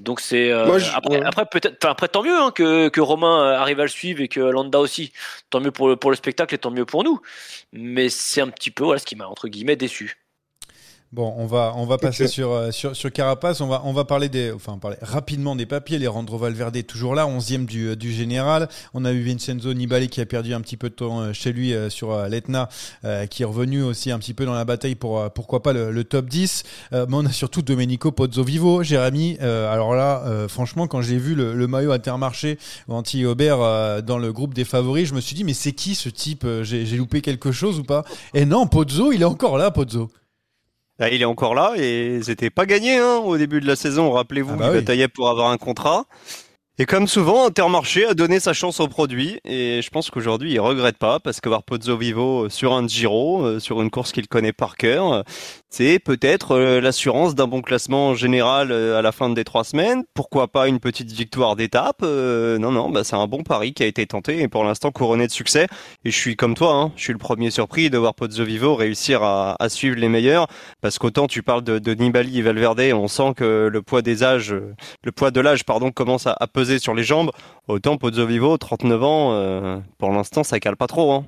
Donc c'est euh, après, ouais. après peut-être après tant mieux hein, que que Romain euh, arrive à le suivre et que Landa aussi. Tant mieux pour le pour le spectacle et tant mieux pour nous. Mais c'est un petit peu voilà ce qui m'a entre guillemets déçu. Bon, on va, on va passer sur, euh, sur, sur Carapace. On va, on va parler des, enfin, parler rapidement des papiers. Les Randro Valverde est toujours là, 11e du, euh, du général. On a eu Vincenzo Nibali qui a perdu un petit peu de temps euh, chez lui euh, sur l'Etna, euh, qui est revenu aussi un petit peu dans la bataille pour, pourquoi pas, le, le top 10. Euh, mais on a surtout Domenico Pozzovivo, Jérémy. Euh, alors là, euh, franchement, quand j'ai vu le, le maillot Intermarché anti-Aubert euh, dans le groupe des favoris, je me suis dit, mais c'est qui ce type J'ai j'ai loupé quelque chose ou pas? Et non, Pozzo, il est encore là, Pozzo. Ah, il est encore là et c'était pas gagné hein, au début de la saison. Rappelez-vous, Ah bah il oui. bataillait pour avoir un contrat. Et comme souvent, Intermarché a donné sa chance au produit et je pense qu'aujourd'hui il regrette pas parce que voir Pozzo Vivo sur un Giro, euh, sur une course qu'il connaît par cœur, euh, c'est peut-être euh, l'assurance d'un bon classement général euh, à la fin des trois semaines. Pourquoi pas une petite victoire d'étape Euh, Non, non, bah c'est un bon pari qui a été tenté et pour l'instant couronné de succès. Et je suis comme toi, hein, je suis le premier surpris de voir Pozzo Vivo réussir à, à suivre les meilleurs parce qu'autant tu parles de, de Nibali et Valverde, on sent que le poids des âges, le poids de l'âge, pardon, commence à, à peser sur les jambes. Autant Pozzo Vivo, 39 ans, euh, pour l'instant, ça cale pas trop. Hein.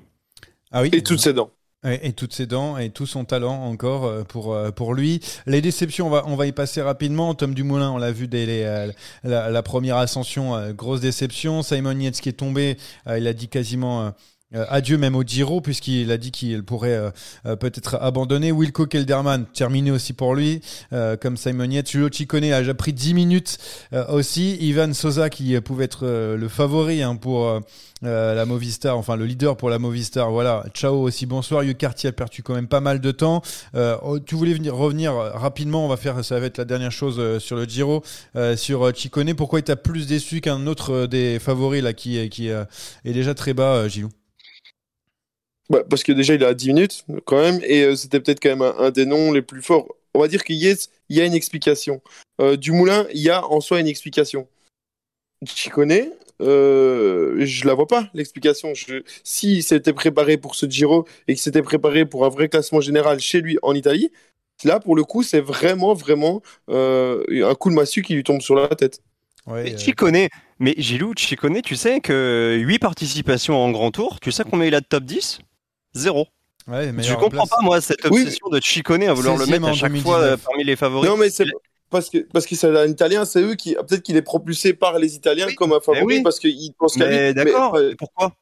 Ah oui. Et toutes ses dents. Et, toutes ses dents et tout son talent encore euh, pour euh, pour lui. Les déceptions, on va on va y passer rapidement. Tom Dumoulin, on l'a vu dès les, euh, la, la première ascension, grosse déception. Simon Yates qui est tombé, il a dit quasiment. Euh, adieu même au Giro, puisqu'il a dit qu'il pourrait euh, euh, peut-être abandonner. Wilco Kelderman, terminé aussi pour lui, euh, comme Simon Yates. Julio Ciccone a déjà pris 10 minutes aussi. Ivan Sosa, qui pouvait être le favori hein, pour la Movistar, enfin le leader pour la Movistar. Voilà, ciao aussi, bonsoir. Cartier a perdu quand même pas mal de temps. Oh, tu voulais venir, revenir rapidement, on va faire, ça va être la dernière chose sur le Giro, sur Ciccone. Pourquoi il t'a plus déçu qu'un autre des favoris là, qui, est déjà très bas, Gilou Bah, parce que déjà, il est à 10 minutes, quand même, et euh, c'était peut-être quand même un, un des noms les plus forts. On va dire qu'il y, est- il y a une explication. Euh, du Moulin, il y a en soi une explication. Tu connais euh, je la vois pas, l'explication. Je... S'il s'était préparé pour ce Giro et qu'il s'était préparé pour un vrai classement général chez lui en Italie, là, pour le coup, c'est vraiment, vraiment euh, un coup de massue qui lui tombe sur la tête. Ouais, Mais euh, mais Gilou, Ciccone, tu sais que 8 participations en grand tour, tu sais combien il a de top 10 Zéro. ouais, Je comprends place. pas, moi, cette Oui. obsession de Ciccone à vouloir le 16e mettre à chaque 2019. fois euh, parmi les favoris. Non, mais c'est parce que parce que c'est un Italien, c'est eux qui peut-être qu'il est propulsé par les Italiens Oui, comme un favori oui. parce qu'ils pensent qu'à lui. Mais d'accord, pourquoi?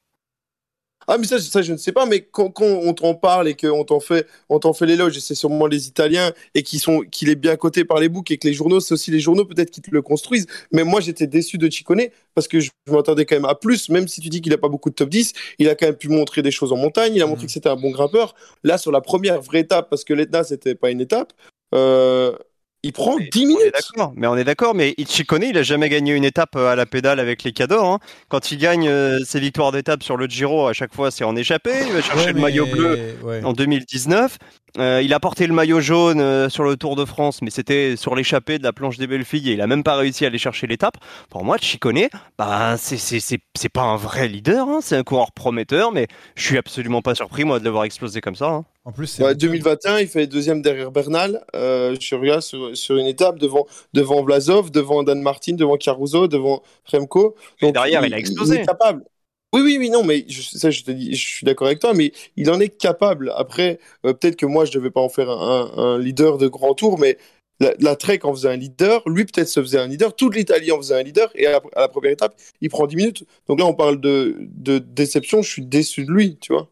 Ah, mais ça, ça, je ne sais pas, mais quand, quand on t'en parle et qu'on t'en fait, on t'en fait l'éloge, et c'est sûrement les Italiens, et qui sont, qu'il est bien coté par les boucs, et que les journaux, c'est aussi les journaux peut-être qui te le construisent. Mais moi, j'étais déçu de Ciccone, parce que je, je m'attendais quand même à plus, même si tu dis qu'il n'a pas beaucoup de top 10, il a quand même pu montrer des choses en montagne, il a montré Mhm. que c'était un bon grimpeur. Là, sur la première vraie étape, parce que l'Etna, c'était pas une étape, euh, il prend Mais 10 On est minutes. d'accord, mais on est d'accord, mais Ciccone, il a jamais gagné une étape euh, à la pédale avec les cadors. hein. Quand il gagne euh, ses victoires d'étape sur le Giro, à chaque fois, c'est en échappé. Il va chercher Ouais, le maillot bleu ouais. en 2019. Euh, il a porté le maillot jaune euh, sur le Tour de France, mais c'était sur l'échappée de la planche des belles filles et il a même pas réussi à aller chercher l'étape. Pour moi, Ciccone, bah, c'est c'est- c'est- c'est pas un vrai leader, hein. c'est un coureur prometteur, mais je suis absolument pas surpris, moi, de l'avoir explosé comme ça. hein. En plus, Ouais, 2021, il fait deuxième derrière Bernal. Euh, je regarde sur, sur une étape devant, devant Vlasov, devant Dan Martin, devant Caruso, devant Remco. Mais derrière, il a explosé. Il est capable. Oui, oui, oui, non, mais je, ça, je te dis, je suis d'accord avec toi, mais il en est capable. Après, euh, peut-être que moi, je devais pas en faire un, un leader de grand tour, mais la, la Trek en faisait un leader, lui peut-être se faisait un leader, toute l'Italie en faisait un leader, et à la, à la première étape, il prend 10 minutes. Donc là, on parle de, de déception, je suis déçu de lui, tu vois.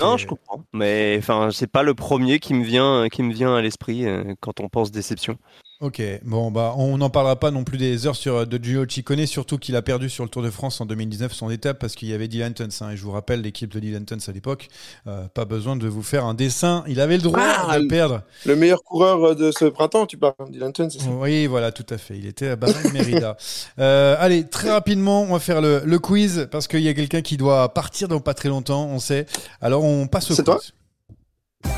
Non, je comprends. Mais enfin, c'est pas le premier qui me vient, qui me vient à l'esprit euh, quand on pense déception. Ok, bon bah on n'en parlera pas non plus des heures sur euh, de Gio Ciccone, surtout qu'il a perdu sur le Tour de France en 2019 son étape parce qu'il y avait Dylan Tuns. hein, et je vous rappelle l'équipe de Dylan Tuns à l'époque, euh, pas besoin de vous faire un dessin, il avait le droit Ah, de le- perdre. Le meilleur coureur euh, de ce printemps, tu parles, Dylan Tun, c'est ça? Oui, voilà, tout à fait. Il était à Bahreïn Mérida. Euh, allez, très rapidement, on va faire le, le quiz parce qu'il y a quelqu'un qui doit partir dans pas très longtemps, on sait. Alors on passe au C'est quiz. toi?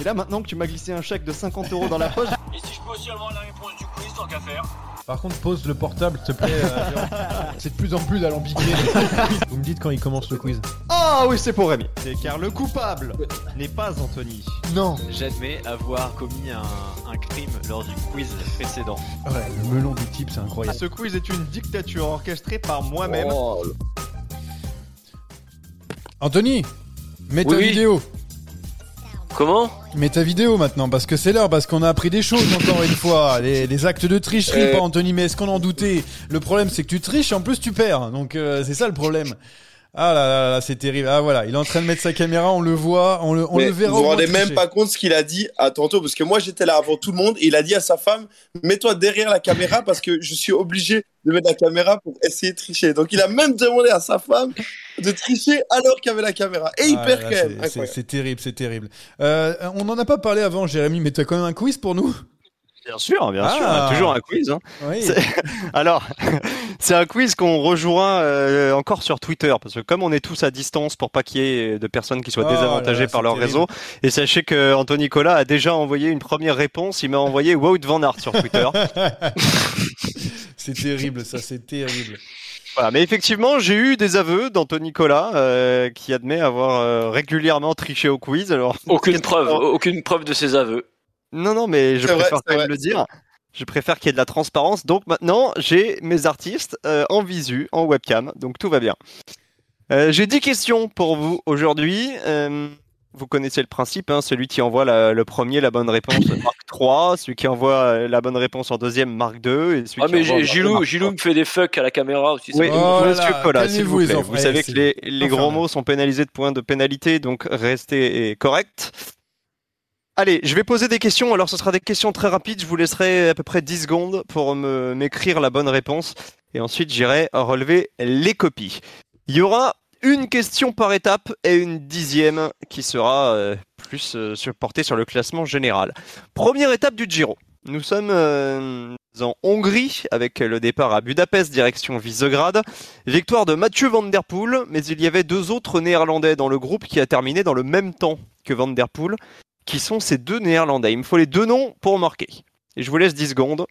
Et là, maintenant que tu m'as glissé un chèque de 50 euros dans la poche, Et si je peux aussi avoir la réponse du quiz, tant qu'à faire Par contre, pose le portable, s'il te plaît. euh, c'est de plus en plus alambiqué. Vous me dites quand il commence le quiz. Ah oui, c'est pour Rémi. C'est car le coupable n'est pas Anthony. Non. J'admets avoir commis un, un crime lors du quiz précédent. Ouais, le melon du type, c'est incroyable. Ce quiz est une dictature orchestrée par moi-même. Oh, Anthony, mets ta Oui. vidéo. Comment Mets ta vidéo maintenant, parce que c'est l'heure, parce qu'on a appris des choses encore une fois. Les, les actes de tricherie, Euh. pas Anthony, mais est-ce qu'on en doutait? Le problème, c'est que tu triches et en plus tu perds. Donc euh, c'est ça le problème. Ah là là là, c'est terrible. Ah voilà, il est en train de mettre sa caméra, on le voit, on le, on le verra. vous vous rendez même tricher. pas compte ce qu'il a dit à tantôt, parce que moi j'étais là avant tout le monde, et il a dit à sa femme, mets-toi derrière la caméra parce que je suis obligé de mettre la caméra pour essayer de tricher. Donc il a même demandé à sa femme de tricher alors qu'il y avait la caméra. Et il Ah perd là, quand c'est- même. c'est- terrible, c'est terrible. Euh, on n'en a pas parlé avant, Jérémy, mais t'as quand même un quiz pour nous? Bien sûr, bien Ah. sûr. on a Toujours un quiz. hein. Oui. Alors, c'est un quiz qu'on rejoint euh, encore sur Twitter, parce que comme on est tous à distance pour pas qu'il y ait de personnes qui soient Oh désavantagées là, par leur terrible. réseau, et sachez que Anthony Nicolas a déjà envoyé une première réponse, il m'a envoyé Wout Van Aert sur Twitter. c'est terrible, ça, c'est terrible. Voilà, mais effectivement, j'ai eu des aveux d'Anthony Nicolas euh, qui admet avoir euh, régulièrement triché au quiz. Alors, Aucune preuve, aucune preuve de ses aveux. Non, non, mais je vrai, préfère quand même vrai, le dire. Je préfère qu'il y ait de la transparence. Donc maintenant, j'ai mes artistes euh, en visu, en webcam. Donc tout va bien. Euh, j'ai 10 questions pour vous aujourd'hui. Euh, vous connaissez le principe, hein, celui qui envoie la- le premier la bonne réponse marque 3, celui qui envoie la bonne réponse en deuxième marque 2, et celui Ah qui mais envoie Gilou, Gilou me fait des fucks à la caméra aussi. Oui. Oh monsieur là, Collat, s'il vous plaît. Vous savez que les, les gros mots sont pénalisés de points de pénalité, donc restez corrects. Allez, je vais poser des questions. Alors, ce sera des questions très rapides. Je vous laisserai à peu près 10 secondes pour m'écrire la bonne réponse. Et ensuite, j'irai relever les copies. Il y aura une question par étape et une dixième qui sera euh, plus euh, sur- portée sur le classement général. Première étape du Giro. Nous sommes euh, en Hongrie avec le départ à Budapest direction Visegrad. Victoire de Mathieu Van Der Poel, mais il y avait deux autres Néerlandais dans le groupe qui a terminé dans le même temps que Van Der Poel. Qui sont ces deux Néerlandais Il me faut les deux noms pour marquer. Et je vous laisse 10 secondes.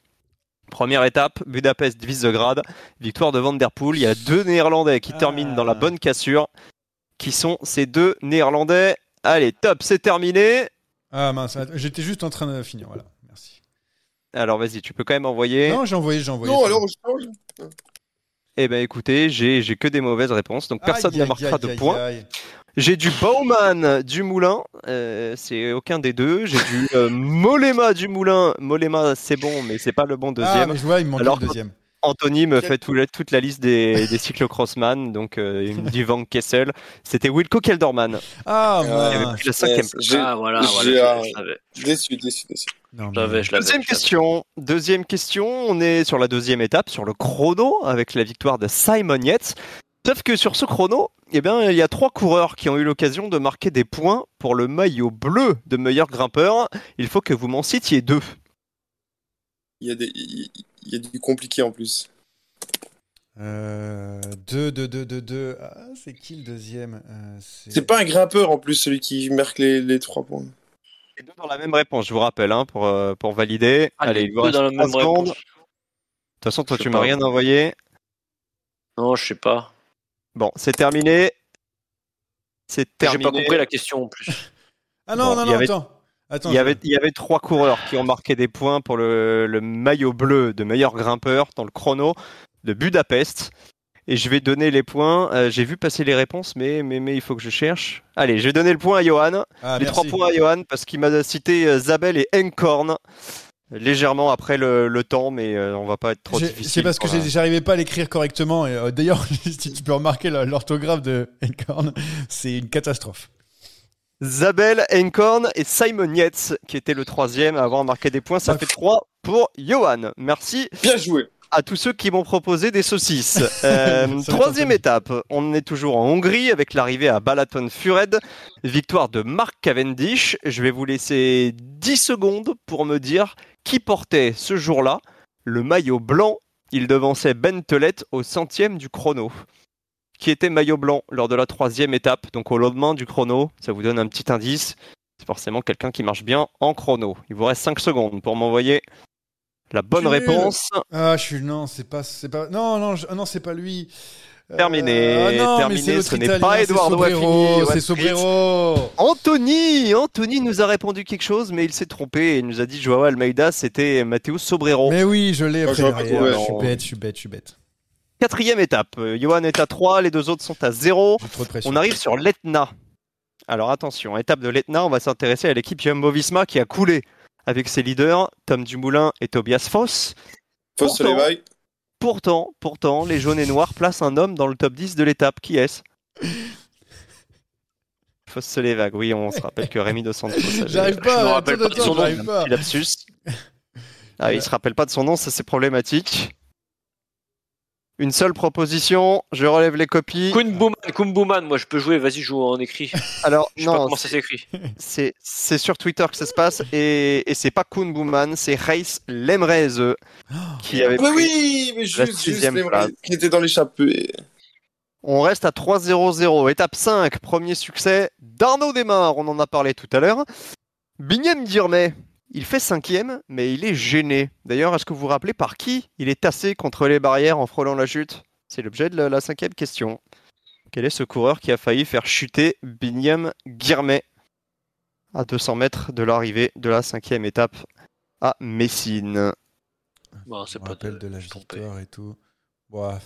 Première étape, Budapest Visegrad, victoire de Van Der Poel. Il y a deux Néerlandais qui terminent dans la bonne cassure. Qui sont ces deux Néerlandais Allez, top, c'est terminé. Ah mince, j'étais juste en train de finir, voilà. Merci. Alors vas-y, tu peux quand même envoyer. Non, j'ai envoyé, j'ai envoyé. Non, alors je change. Eh ben écoutez, j'ai j'ai que des mauvaises réponses, donc personne Aïe, ne marquera aïe, de aïe, points. J'ai du Bauman du Moulin, euh, c'est aucun des deux. J'ai du euh, Molema du Moulin. Molema, c'est bon, mais c'est pas le bon Ah, deuxième. mais je vois, il me Alors le deuxième. Anthony me fait tout la- toute la liste des, des cyclocrossman, donc euh, il me dit Van Kessel. C'était Wilco Kelderman. Ah, Il avait mince. pris la cinquième place. J'ai- Ah voilà, voilà. je. Déçu, déçu, déçu. Non, mais- Je l'avais, je l'avais, Deuxième question. Deuxième question. On est sur la deuxième étape, sur le chrono, avec la victoire de Simon Yates. Sauf que sur ce chrono, eh bien, il y a trois coureurs qui ont eu l'occasion de marquer des points pour le maillot bleu de meilleur grimpeur. Il faut que vous m'en citiez deux. Il y, a des, il y a du compliqué en plus. Euh, 2, 2, 2, 2, 2. Ah, c'est qui le deuxième Euh, C'est pas un grimpeur en plus, celui qui marque les, les trois points. Les deux dans la même réponse, je vous rappelle, hein, pour, euh, pour valider. Ah, Allez, il vous deux reste dans la même secondes. De réponse. toute façon, toi, tu m'as rien envoyé. Non, je sais pas. Bon, c'est terminé. C'est J'ai terminé. pas compris la question en plus. Ah non, Bon, non, non, avait- attends. Attends, Il y, avait, il y avait trois coureurs qui ont marqué des points pour le, le maillot bleu de meilleur grimpeur dans le chrono de Budapest. Et je vais donner les points. Euh, J'ai vu passer les réponses, mais, mais, mais il faut que je cherche. Allez, je vais donner le point à Johan. Ah, les merci. trois points à Johan parce qu'il m'a cité euh, Zabel et Enkorn. Légèrement après le, le temps, mais euh, on va pas être trop difficile. C'est parce que la- j'arrivais pas à l'écrire correctement. Et euh, d'ailleurs, si tu peux remarquer l'orthographe de Encorn, c'est une catastrophe. Zabel, Enkorn et Simon Yates, qui était le troisième à avoir marqué des points. Ça fait trois pour Johan. Merci Bien joué. À tous ceux qui m'ont proposé des saucisses. Euh, troisième étape, on est toujours en Hongrie avec l'arrivée à Balaton Fured. Victoire de Mark Cavendish. Je vais vous laisser 10 secondes pour me dire qui portait ce jour-là le maillot blanc. Il devançait Ben au centième du chrono. Qui était maillot blanc lors de la troisième étape, donc au lendemain du chrono. Ça vous donne un petit indice. C'est forcément quelqu'un qui marche bien en chrono. Il vous reste 5 secondes pour m'envoyer la bonne réponse. Ah, je suis non, c'est pas, c'est pas, non, non, je- non, c'est pas lui. Euh, Terminé, ah non, terminé, ce n'est pas Sobrero, Affini, c'est Sobrero. Anthony, Anthony nous a répondu quelque chose, mais il s'est trompé et il nous a dit Joao Almeida, c'était Matteo Sobrero. Mais oui, je l'ai Ah, Je suis bête, je suis bête, je suis bête. Quatrième étape, Johan est à 3, les deux autres sont à 0. J'ai trop de pression. On arrive sur l'Etna. Alors attention, étape de l'Etna, on va s'intéresser à l'équipe Jumbo-Visma qui a coulé avec ses leaders, Tom Dumoulin et Tobias Foss. Se Pourtant- l'éveiller. Pourtant, pourtant, les jaunes et noirs placent un homme dans le top 10 de l'étape. Qui est-ce? Foss se l'évague. Oui, on se rappelle que Rémi Dos Santos J'arrive Je me pas, rappelle attends, pas de son nom, pas. Lapsus. Ah, il se rappelle pas de son nom, ça c'est problématique. Une seule proposition, je relève les copies. Kumbuman, Kumbuman, moi je peux jouer, vas-y, joue en écrit. Alors, Je sais pas comment ça s'écrit. c'est c'est sur Twitter que ça se passe et, et c'est pas Kun Bouman, c'est Reis Lemreze qui avait Mais pris- oui, mais la juste, sixième place. qui était dans l'échappée. On reste à 3-0-0. Étape 5, premier succès d'Arnaud Desmar, on en a parlé tout à l'heure. Bignam Dirmay, il fait cinquième, mais il est gêné. D'ailleurs, est-ce que vous vous rappelez par qui il est tassé contre les barrières en frôlant la chute? C'est l'objet de la, la cinquième question. Quel est ce coureur qui a failli faire chuter Bignam Girmay à 200 mètres de l'arrivée de la cinquième étape à Messine? Bon, Je c'est pas rappelle de la victoire et tout. Ah,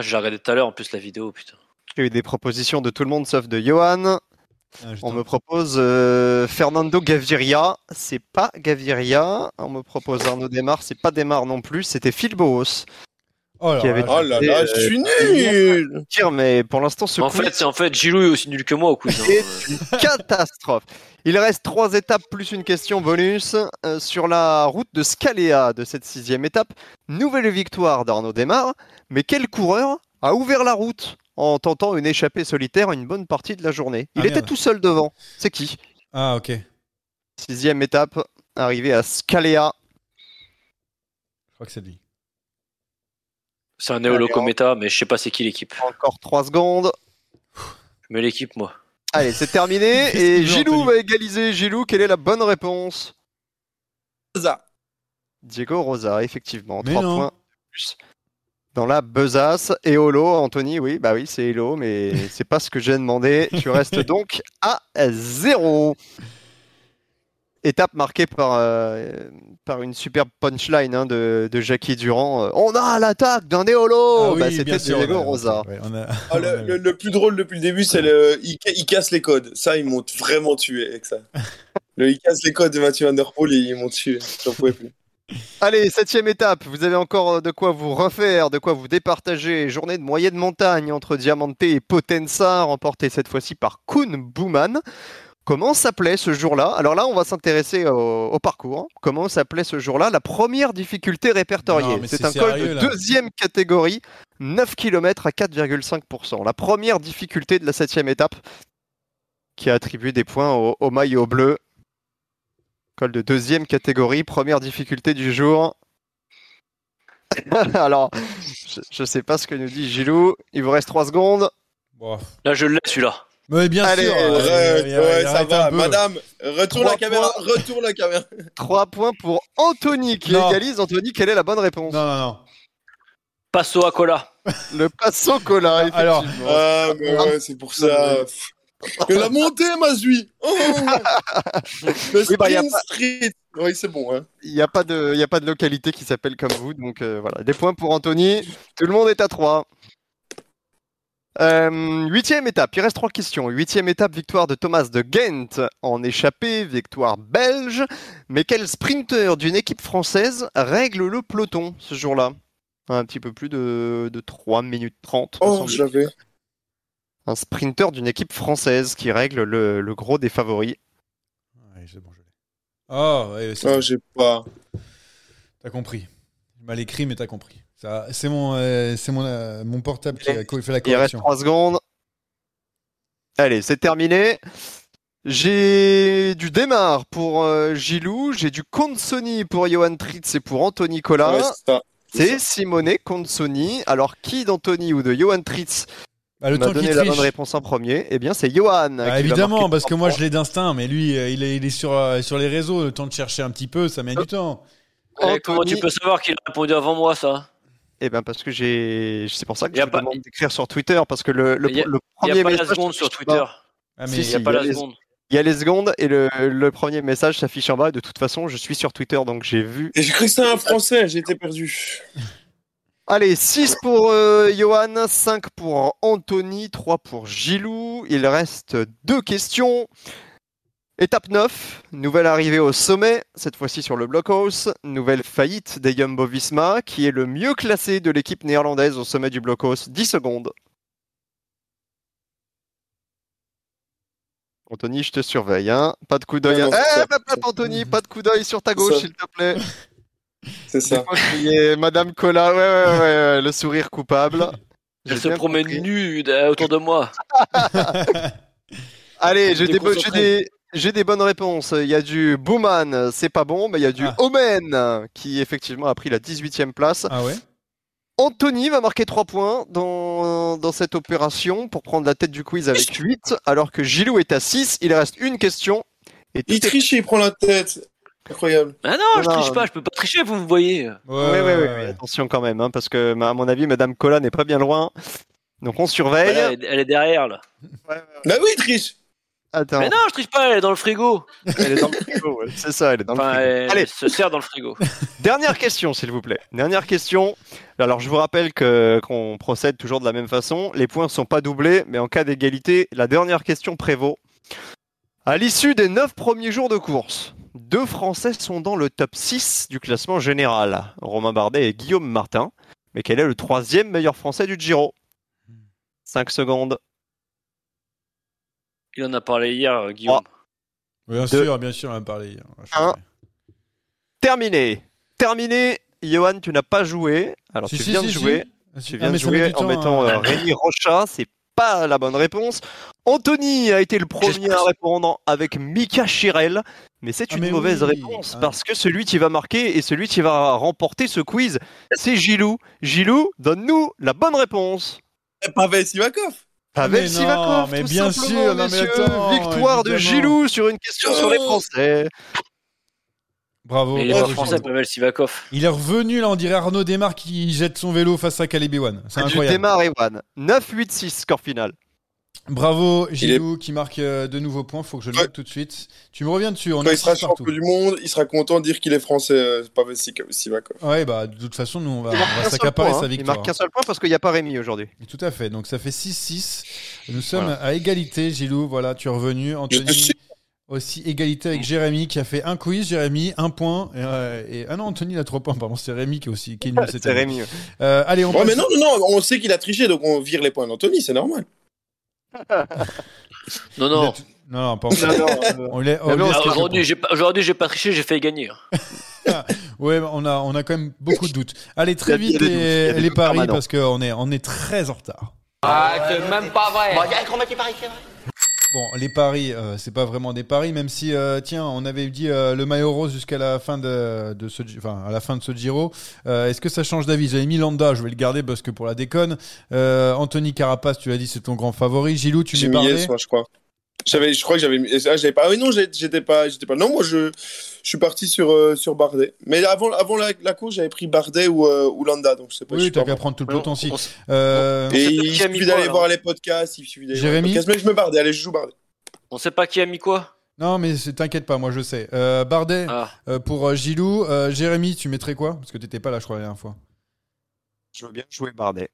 j'ai regardé tout à l'heure en plus la vidéo, putain. J'ai eu des propositions de tout le monde sauf de Johan. Ah, On me propose euh, Fernando Gaviria, c'est pas Gaviria. On me propose Arnaud Desmar, c'est pas Desmar non plus. C'était Phil Boos. Oh là qui avait là. Oh là là, je suis nul Dire, mais pour l'instant, ce En quiz fait, c'est en fait Gilou est aussi nul que moi au quiz. hein. est une catastrophe. Il reste trois étapes plus une question bonus euh, sur la route de Scalea de cette sixième étape. Nouvelle victoire d'Arnaud Desmar, mais quel coureur a ouvert la route? En tentant une échappée solitaire une bonne partie de la journée Il Ah, était merde. tout seul devant. C'est qui? Ah, ok. Je Sixième étape, arrivé à Scalea. crois que c'est lui. C'est un néolocometa, mais je sais pas c'est qui l'équipe. Encore trois secondes. Je mets l'équipe moi. Allez, c'est terminé. Et Gilou va égaliser. Gilou, quelle est la bonne réponse? Ça. Diego Rosa, effectivement. Mais Trois non. points de plus. Dans la besace. Et Holo, Anthony, oui, bah oui, c'est Hello, mais c'est pas ce que j'ai demandé. Tu restes donc à zéro. Étape marquée par, euh, par une superbe punchline hein, de, de Jackie Durand. Euh, On a l'attaque d'un Néolo Ah oui, bah, bien C'était Diego Rosa. ouais, on a- Ah, le, le- le plus drôle depuis le début, c'est le. Il, ca- il casse les codes. Ça, ils m'ont vraiment tué avec ça. Le, il casse les codes de Mathieu Van Der Poel et ils m'ont tué. J'en pouvais plus. Allez, septième étape, vous avez encore de quoi vous refaire, de quoi vous départager. Journée de moyenne montagne entre Diamante et Potenza, remportée cette fois-ci par Kuhn Bouman. Comment s'appelait ce jour-là? Alors là, on va s'intéresser au, au parcours. hein. Comment s'appelait ce jour-là La première difficulté répertoriée? C'est un col de là. deuxième catégorie, 9 km à 4,5%. La première difficulté de la septième étape qui a attribué des points au, au maillot bleu. Col de deuxième catégorie, première difficulté du jour. Alors, je, je sais pas ce que nous dit Gilou. Il vous reste 3 secondes. Bon. Là je l'ai celui-là. Mais bien Allez, sûr. ouais, euh, ouais, ça arrête va. Madame, retourne Trois la caméra. points. Retourne la caméra. 3 points pour Anthony qui Non. égalise. Anthony, quelle est la bonne réponse Non, non, non. Passo à cola. Le passo cola, effectivement. Alors, Ah, mais ouais, c'est pour ça. Que la montée, Mazui. Oh Oui, bah, y a sprint pas- street. Oui, c'est bon. Hein. Il n'y a, pas de- y a pas de localité qui s'appelle comme vous, donc euh, voilà. Des points pour Anthony. Tout le monde est à 3. Euh, huitième étape, il reste trois questions. Huitième étape, victoire de Thomas de Ghent en échappée, victoire belge. Mais quel sprinter d'une équipe française règle le peloton ce jour-là? Un petit peu plus de, de 3 minutes 30. me Oh, semble. Un sprinter d'une équipe française qui règle le, le gros des favoris. Ouais, c'est bon, je l'ai. Oh, ouais, c'est Oh, bon. j'ai pas. T'as compris. Mal écrit, mais t'as compris. Ça, c'est mon, euh, c'est mon, euh, mon portable qui a co- fait la Il reste correction. 3 secondes. Allez, c'est terminé. J'ai du démarre pour euh, Gilou, j'ai du Consoni pour Johan Tritz et pour Anthony. Ouais, c'est ça. c'est Simone Consoni. Alors, qui d'Anthony ou de Johan Tritz Bah, le m'a temps donné la bonne réponse en premier Eh bien, c'est Johan. Bah, évidemment, parce que moi points. je l'ai d'instinct, mais lui, euh, il est, il est sur, euh, sur les réseaux. Le temps de chercher un petit peu, ça met du temps. Eh, comment tu peux savoir qu'il a répondu avant moi ça Eh ben parce que j'ai, c'est pour ça que Y a je pas- demande d'écrire sur Twitter parce que le, a- le Il n'y premier a pas la message seconde sur s'affiche en bas. Twitter. Ah, Si, Il n'y a si, pas il y a la les- seconde. Il y a les secondes et le, le premier message s'affiche en bas. De toute façon, je suis sur Twitter donc j'ai vu Et j'ai cru que c'était un français, j'ai été perdu. Allez, 6 pour euh, Johan, 5 pour Anthony, 3 pour Gilou. Il reste deux questions. Étape 9, nouvelle arrivée au sommet, cette fois-ci sur le Blockhouse. Nouvelle faillite des Jumbo Visma, qui est le mieux classé de l'équipe néerlandaise au sommet du Blockhouse. 10 secondes. Anthony, je te surveille. Hein. Pas de coup d'œil. Hein. Eh, hop, Anthony, pas de coup d'œil sur ta gauche, s'il te plaît. C'est ça. Madame Cola, ouais, ouais, ouais, ouais, le sourire coupable. Elle se promène nue euh, autour de moi. Allez, j'ai des, j'ai bonnes réponses. Il y a du Bowman, c'est pas bon, mais il y a du Ah. Omen, qui effectivement a pris la 18e place. Ah ouais Anthony va marquer 3 points dans, dans cette opération pour prendre la tête du quiz avec 8, alors que Gilou est à 6. Il reste une question. Et Il triche et il prend la tête. Incroyable. Ah non, je Non, triche non. pas, je peux pas tricher, vous me voyez. Ouais, Ouais, ouais, ouais, ouais, attention quand même, hein, parce que à mon avis, Madame Cola n'est pas bien loin. Donc on surveille. Voilà, elle, est- derrière là. Bah oui, triche. Attends, Mais non, je triche pas, elle est dans le frigo. elle est dans le frigo. ouais. C'est ça, elle est dans Enfin, le frigo. elle, Allez, se sert dans le frigo. Dernière question, s'il vous plaît. Dernière question. Alors, je vous rappelle que qu'on procède toujours de la même façon. Les points ne sont pas doublés, mais en cas d'égalité, la dernière question prévaut. À l'issue des 9 premiers jours de course, deux Français sont dans le top 6 du classement général, Romain Bardet et Guillaume Martin. Mais quel est le troisième meilleur Français du Giro? 5 secondes. Il en a parlé hier, Guillaume. Bien Deux. sûr, bien sûr, on en a parlé hier. Un. Terminé. Terminé. Johan, tu n'as pas joué. Alors Si, tu viens si, de si. jouer. Ah, si. Tu Ah, viens de jouer en temps, mettant hein. euh, Rémi Rocha. C'est pas la bonne réponse. Anthony a été le premier à répondre avec Mika Chirel. Mais c'est Ah, une mais mauvaise oui. réponse Ah. parce que celui qui va marquer et celui qui va remporter ce quiz, c'est Gilou. Gilou, donne-nous la bonne réponse. Pavel Sivakov. Pavel Mais non, Sivakov, mais tout bien sûr, non, mais attends, Victoire de. Gilou sur une question sur les Français. Bravo. Mais il est pas français. Pavel Sivakov. Il est revenu là, on dirait Arnaud Desmar qui jette son vélo face à Caleb Ewan. C'est incroyable. démarre Ewan. 9-8-6 score final. Bravo Il Gilou qui marque euh, de nouveaux points. Faut que je le Ouais. note tout de suite. Tu me reviens dessus. On Quand est il sera champion du monde, il sera content de dire qu'il est français, euh, Pavel Sivakov. Ouais, bah de toute façon, nous on va, Il va qu'un seul s'accaparer point, sa hein. Il victoire. marque qu'un seul point parce qu'il n'y a pas Rémi aujourd'hui. Tout à fait. Donc ça fait 6-6. Nous sommes Voilà. à égalité, Gilou. Voilà, tu es revenu. Anthony suis. aussi égalité avec Jérémy qui a fait un quiz. Jérémy, un point. Et, euh, et- ah non, Anthony il a trois points. Pardon, c'est Rémi qui est aussi qui est nul C'est. Rémi. ouais. Euh, allez, on Ouais, passe. mais non, non, non, on sait qu'il a triché, donc on vire les points d'Anthony, c'est normal. Non, non. Non, non, pas encore. Ah, Aujourd'hui, j'ai pas, aujourd'hui, j'ai pas triché, j'ai fait gagner. Ouais, on a, on a quand même beaucoup de doutes. Allez, très vite les, les paris parce qu'on est, on est très en retard. Ah, c'est même pas vrai. Bon, les paris, euh, c'est pas vraiment des paris, même si, euh, tiens, on avait dit euh, le maillot rose jusqu'à la fin de, de ce, enfin, à la fin de ce Giro. Est-ce que ça change d'avis? J'avais mis Landa, je vais le garder parce que pour la déconne. Anthony Carapace, tu l'as dit, c'est ton grand favori. Gilou, tu yes, moi, je crois. J'avais, je crois que j'avais mis. Ah, j'avais pas. Ah oui, non, j'étais pas, j'étais pas. Non, moi, je, je suis parti sur, euh, sur Bardet. Mais avant, avant la, la course, j'avais pris Bardet ou, euh, ou Landa, donc je sais pas. Oui, suis t'as qu'à prendre tout le On- peloton aussi. on s- Euh, Et il suffit d'aller voir les podcasts, il suffit d'aller Jérémy podcasts. Mais je me Bardet, allez, je joue Bardet. On sait pas qui a mis quoi Non, mais t'inquiète pas, moi je sais. Euh, Bardet Ah. euh, pour euh, Gilou. Euh, Jérémy, tu mettrais quoi? Parce que t'étais pas là, je crois, la dernière fois. Je veux bien jouer Bardet.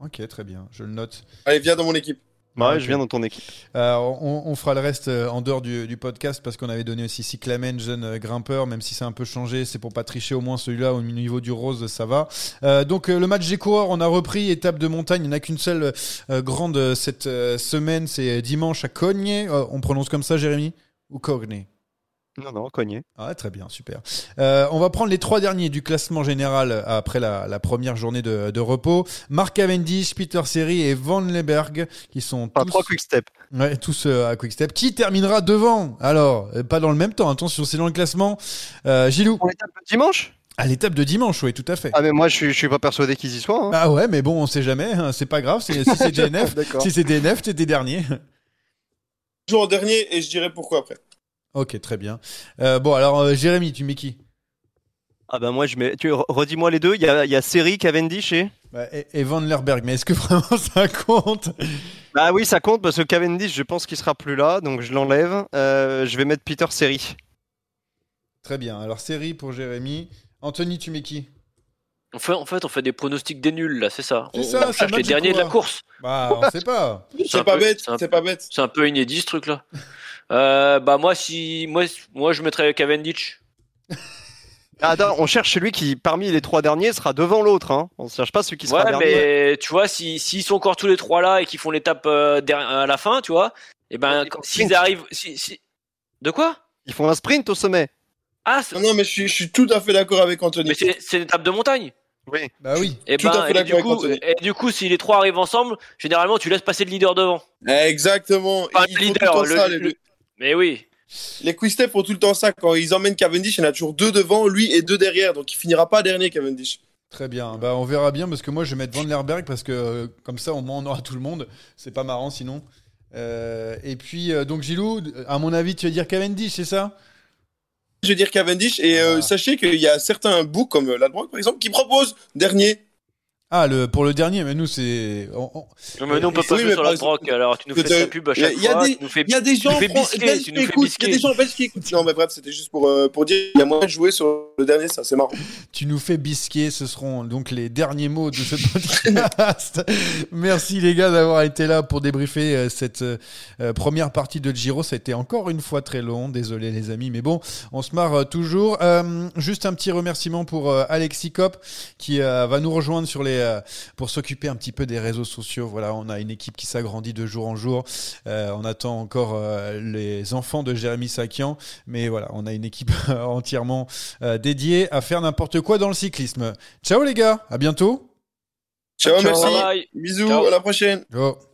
Ok, très bien, je le note. Allez, viens dans mon équipe. Ouais, ok. je viens dans ton équipe. Euh, on, on fera le reste euh, en dehors du, du podcast parce qu'on avait donné aussi Cyclamen, jeune euh, grimpeur, même si c'est un peu changé, c'est pour pas tricher au moins celui-là au niveau du rose, ça va. Euh, donc le match des coureurs, on a repris étape de montagne, il n'y en a qu'une seule euh, grande cette semaine, c'est dimanche à Cogne. On prononce comme ça, Jérémy? Ou Cogne? Non, non, cogné. ah, très bien, super. Euh, on va prendre les trois derniers du classement général euh, après la, la première journée de, de repos. Mark Cavendish, Peter Seri et Van Leberg, qui sont Enfin, tous, trois quick step. ouais, tous euh, à Quick Step. Qui terminera devant? Alors, euh, pas dans le même temps, attention, c'est dans le classement. Euh, Gilou, Pour l'étape de dimanche? À l'étape de dimanche, oui, tout à fait. Ah, mais moi, je suis, je suis pas persuadé qu'ils y soient. hein. Ah ouais, mais bon, on sait jamais, hein, c'est pas grave, si c'est DNF, si c'est DNF, t'es dernier. Je joue en dernier et je dirai pourquoi après. Ok, très bien. Euh, bon, alors, euh, Jérémy, tu mets qui? Ah, bah, moi, je mets. Tu re- redis-moi les deux. Il y a, y a Seri, Cavendish et. Bah, et, et Van Lerberg, mais est-ce que vraiment ça compte? Bah oui, ça compte parce que Cavendish, je pense qu'il sera plus là, donc je l'enlève. Euh, je vais mettre Peter Seri. Très bien. Alors, série pour Jérémy. Anthony, tu mets qui? En fait, en fait, on fait des pronostics des nuls, là, c'est ça. C'est On, ça, on c'est cherche les derniers de la course. Bah, on sait pas. C'est pas peu- bête, c'est pas bête. C'est un peu inédit ce truc là. Euh, bah moi si moi moi je mettrais Cavendish. Ah, attends, on cherche celui qui, parmi les trois derniers, sera devant l'autre. Hein. On ne cherche pas celui qui sera Ouais dernier. mais tu vois si s'ils sont encore tous les trois là et qu'ils font l'étape euh, derrière- à la fin tu vois et ben quand- ils s'ils arrivent si, si- de quoi? Ils font un sprint au sommet. Ah c'est- Non, non, mais je suis, je suis tout à fait d'accord avec Anthony. mais c'est c'est une étape de montagne. Oui. Bah oui. Et Tout à ben fait et du coup et du coup si les trois arrivent ensemble généralement tu laisses passer le leader devant. Exactement. Ils le tout leader le le- Mais oui. Les quick-step font tout le temps ça. Quand ils emmènent Cavendish, il y en a toujours deux devant, lui et deux derrière. Donc il finira pas dernier, Cavendish. Très bien. Bah, on verra bien parce que moi, je vais mettre Van Lerberg parce que euh, comme ça, au moins, on aura tout le monde. C'est pas marrant sinon. Euh, et puis, euh, donc, Gilou, à mon avis, tu vas dire Cavendish, c'est ça? Je vais dire Cavendish. Et euh, Ah. sachez qu'il y a certains books, comme euh, Ladbrokes par exemple, qui proposent dernier. Ah, le, pour le dernier, mais nous, c'est. on- on- Non, mais nous, on peut pas jouer sur la broc, alors tu nous fais ta pub à chaque il y a fois. des- tu nous fais, Il y a des gens belges qui écoutent, il y a bisquer. des gens belges qui écoutent. Non, mais bref, c'était juste pour, euh, pour dire il y a moyen de jouer sur le dernier, ça, c'est marrant. Tu nous fais bisquer, ce seront donc les derniers mots de ce podcast. Merci les gars d'avoir été là pour débriefer euh, cette euh, première partie de Giro. Ça a été encore une fois très long, désolé les amis, mais bon, on se marre toujours. Juste un petit remerciement pour Alexis Cop qui va nous rejoindre sur les euh, pour s'occuper un petit peu des réseaux sociaux. Voilà, on a une équipe qui s'agrandit de jour en jour. Euh, on attend encore euh, les enfants de Jérémy Sakian, mais voilà, on a une équipe entièrement euh, dédiée à faire n'importe quoi dans le cyclisme. Ciao les gars, à bientôt. Ciao, Ciao, merci. bye bye. Bisous, Ciao. à la prochaine. Ciao.